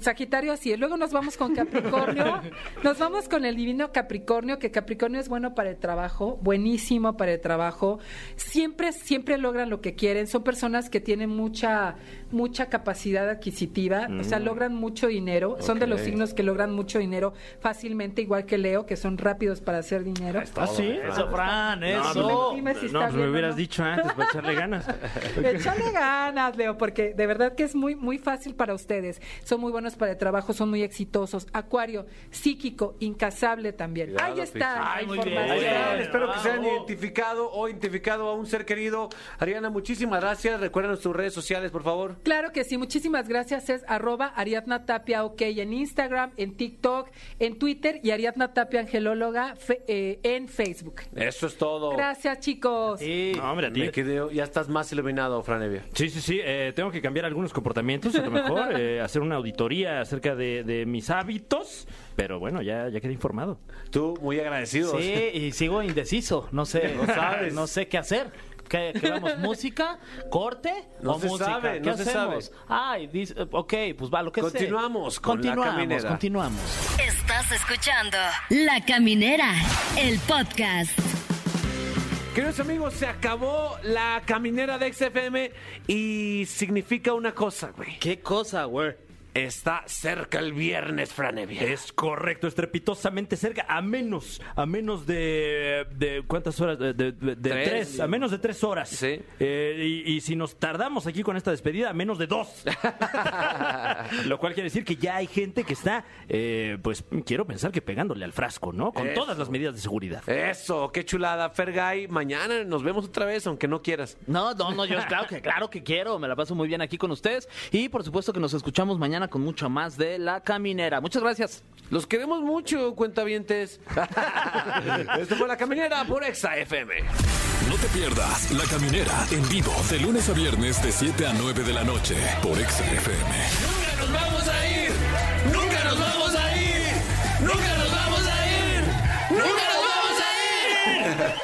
[SPEAKER 7] Sagitario así es. Luego nos vamos con Capricornio. Nos vamos con el divino Capricornio, que Capricornio es bueno para el trabajo, buenísimo para el trabajo. Siempre, siempre logran lo que quieren. Son personas que tienen mucha, mucha capacidad adquisitiva. O sea, logran mucho dinero. Son de los signos que logran mucho dinero fácilmente, igual que Leo, que son rápidos para hacer dinero.
[SPEAKER 3] ¿Ah, sí?
[SPEAKER 4] Eso, Fran, eso.
[SPEAKER 3] No,
[SPEAKER 7] Dime si
[SPEAKER 3] no,
[SPEAKER 7] está
[SPEAKER 3] pues me
[SPEAKER 7] bien
[SPEAKER 3] hubieras
[SPEAKER 7] no.
[SPEAKER 3] dicho antes para echarle ganas.
[SPEAKER 7] Échale ganas, Leo, porque de verdad que es muy, muy fácil para ustedes. Son muy buenos para el trabajo, son muy exitosos. Acuario, psíquico, incasable también.
[SPEAKER 2] Cuidado,
[SPEAKER 7] Ahí está la
[SPEAKER 4] Ay, muy
[SPEAKER 7] información.
[SPEAKER 4] bien.
[SPEAKER 2] Espero que se hayan identificado o identificado a un ser querido. Ariana, muchísimas gracias. Recuerden tus redes sociales, por favor.
[SPEAKER 7] Claro que sí, muchísimas gracias. Es arroba Ariadna Tapia OK en Instagram, en TikTok, en Twitter y Ariadna Tapia Angelóloga fe- eh, en Facebook.
[SPEAKER 2] Eso es todo.
[SPEAKER 7] Gracias, chicos.
[SPEAKER 4] Sí.
[SPEAKER 3] No, hombre, a ti.
[SPEAKER 2] Me quedé, ya estás más iluminado, Franevia.
[SPEAKER 3] Sí, sí, sí. eh, tengo que cambiar algunos comportamientos, a lo mejor, eh, hacer una auditoría acerca de, de mis hábitos. Pero bueno, ya, ya quedé informado.
[SPEAKER 2] Tú, muy agradecido.
[SPEAKER 4] Sí, y sigo indeciso. No sé,
[SPEAKER 2] No sabes.
[SPEAKER 4] no sé qué hacer. ¿Qué, qué vamos? ¿Música? ¿Corte?
[SPEAKER 2] No
[SPEAKER 4] ¿O
[SPEAKER 2] se
[SPEAKER 4] música?
[SPEAKER 2] sabe,
[SPEAKER 4] ¿Qué
[SPEAKER 2] no se
[SPEAKER 4] hacemos?
[SPEAKER 2] sabe.
[SPEAKER 4] Ay, dice, ok, pues va, lo que sea.
[SPEAKER 2] Continuamos con La
[SPEAKER 4] continuamos,
[SPEAKER 2] Caminera.
[SPEAKER 4] continuamos.
[SPEAKER 5] Estás escuchando La Caminera, el podcast.
[SPEAKER 2] Queridos amigos, se acabó la caminera de XFM y significa una cosa, güey.
[SPEAKER 4] ¿Qué cosa, güey?
[SPEAKER 2] Está cerca el viernes, Franevia.
[SPEAKER 3] Es correcto, estrepitosamente cerca, a menos, a menos de, de ¿cuántas horas? De, de- de- de
[SPEAKER 2] Tres.
[SPEAKER 3] tres. a menos de tres horas.
[SPEAKER 2] Sí.
[SPEAKER 3] Eh, y, y si nos tardamos aquí con esta despedida, a menos de dos. Lo cual quiere decir que ya hay gente que está, eh, pues quiero pensar que pegándole al frasco, ¿no? Con
[SPEAKER 2] Eso.
[SPEAKER 3] todas las medidas de seguridad.
[SPEAKER 2] Eso, qué chulada, Fergay. Mañana nos vemos otra vez, aunque no quieras.
[SPEAKER 4] No, no, no, yo claro que, claro que quiero. Me la paso muy bien aquí con ustedes. Y por supuesto que nos escuchamos mañana mañana con mucho más de La Caminera. Muchas gracias.
[SPEAKER 2] Los queremos mucho, cuentavientes. Esto fue La Caminera por Exa FM.
[SPEAKER 1] No te pierdas La Caminera en vivo de lunes a viernes de 7 a 9 de la noche por Exa FM.
[SPEAKER 2] Nunca nos vamos a ir. Nunca nos vamos a ir. Nunca nos vamos a ir. Nunca nos vamos a ir.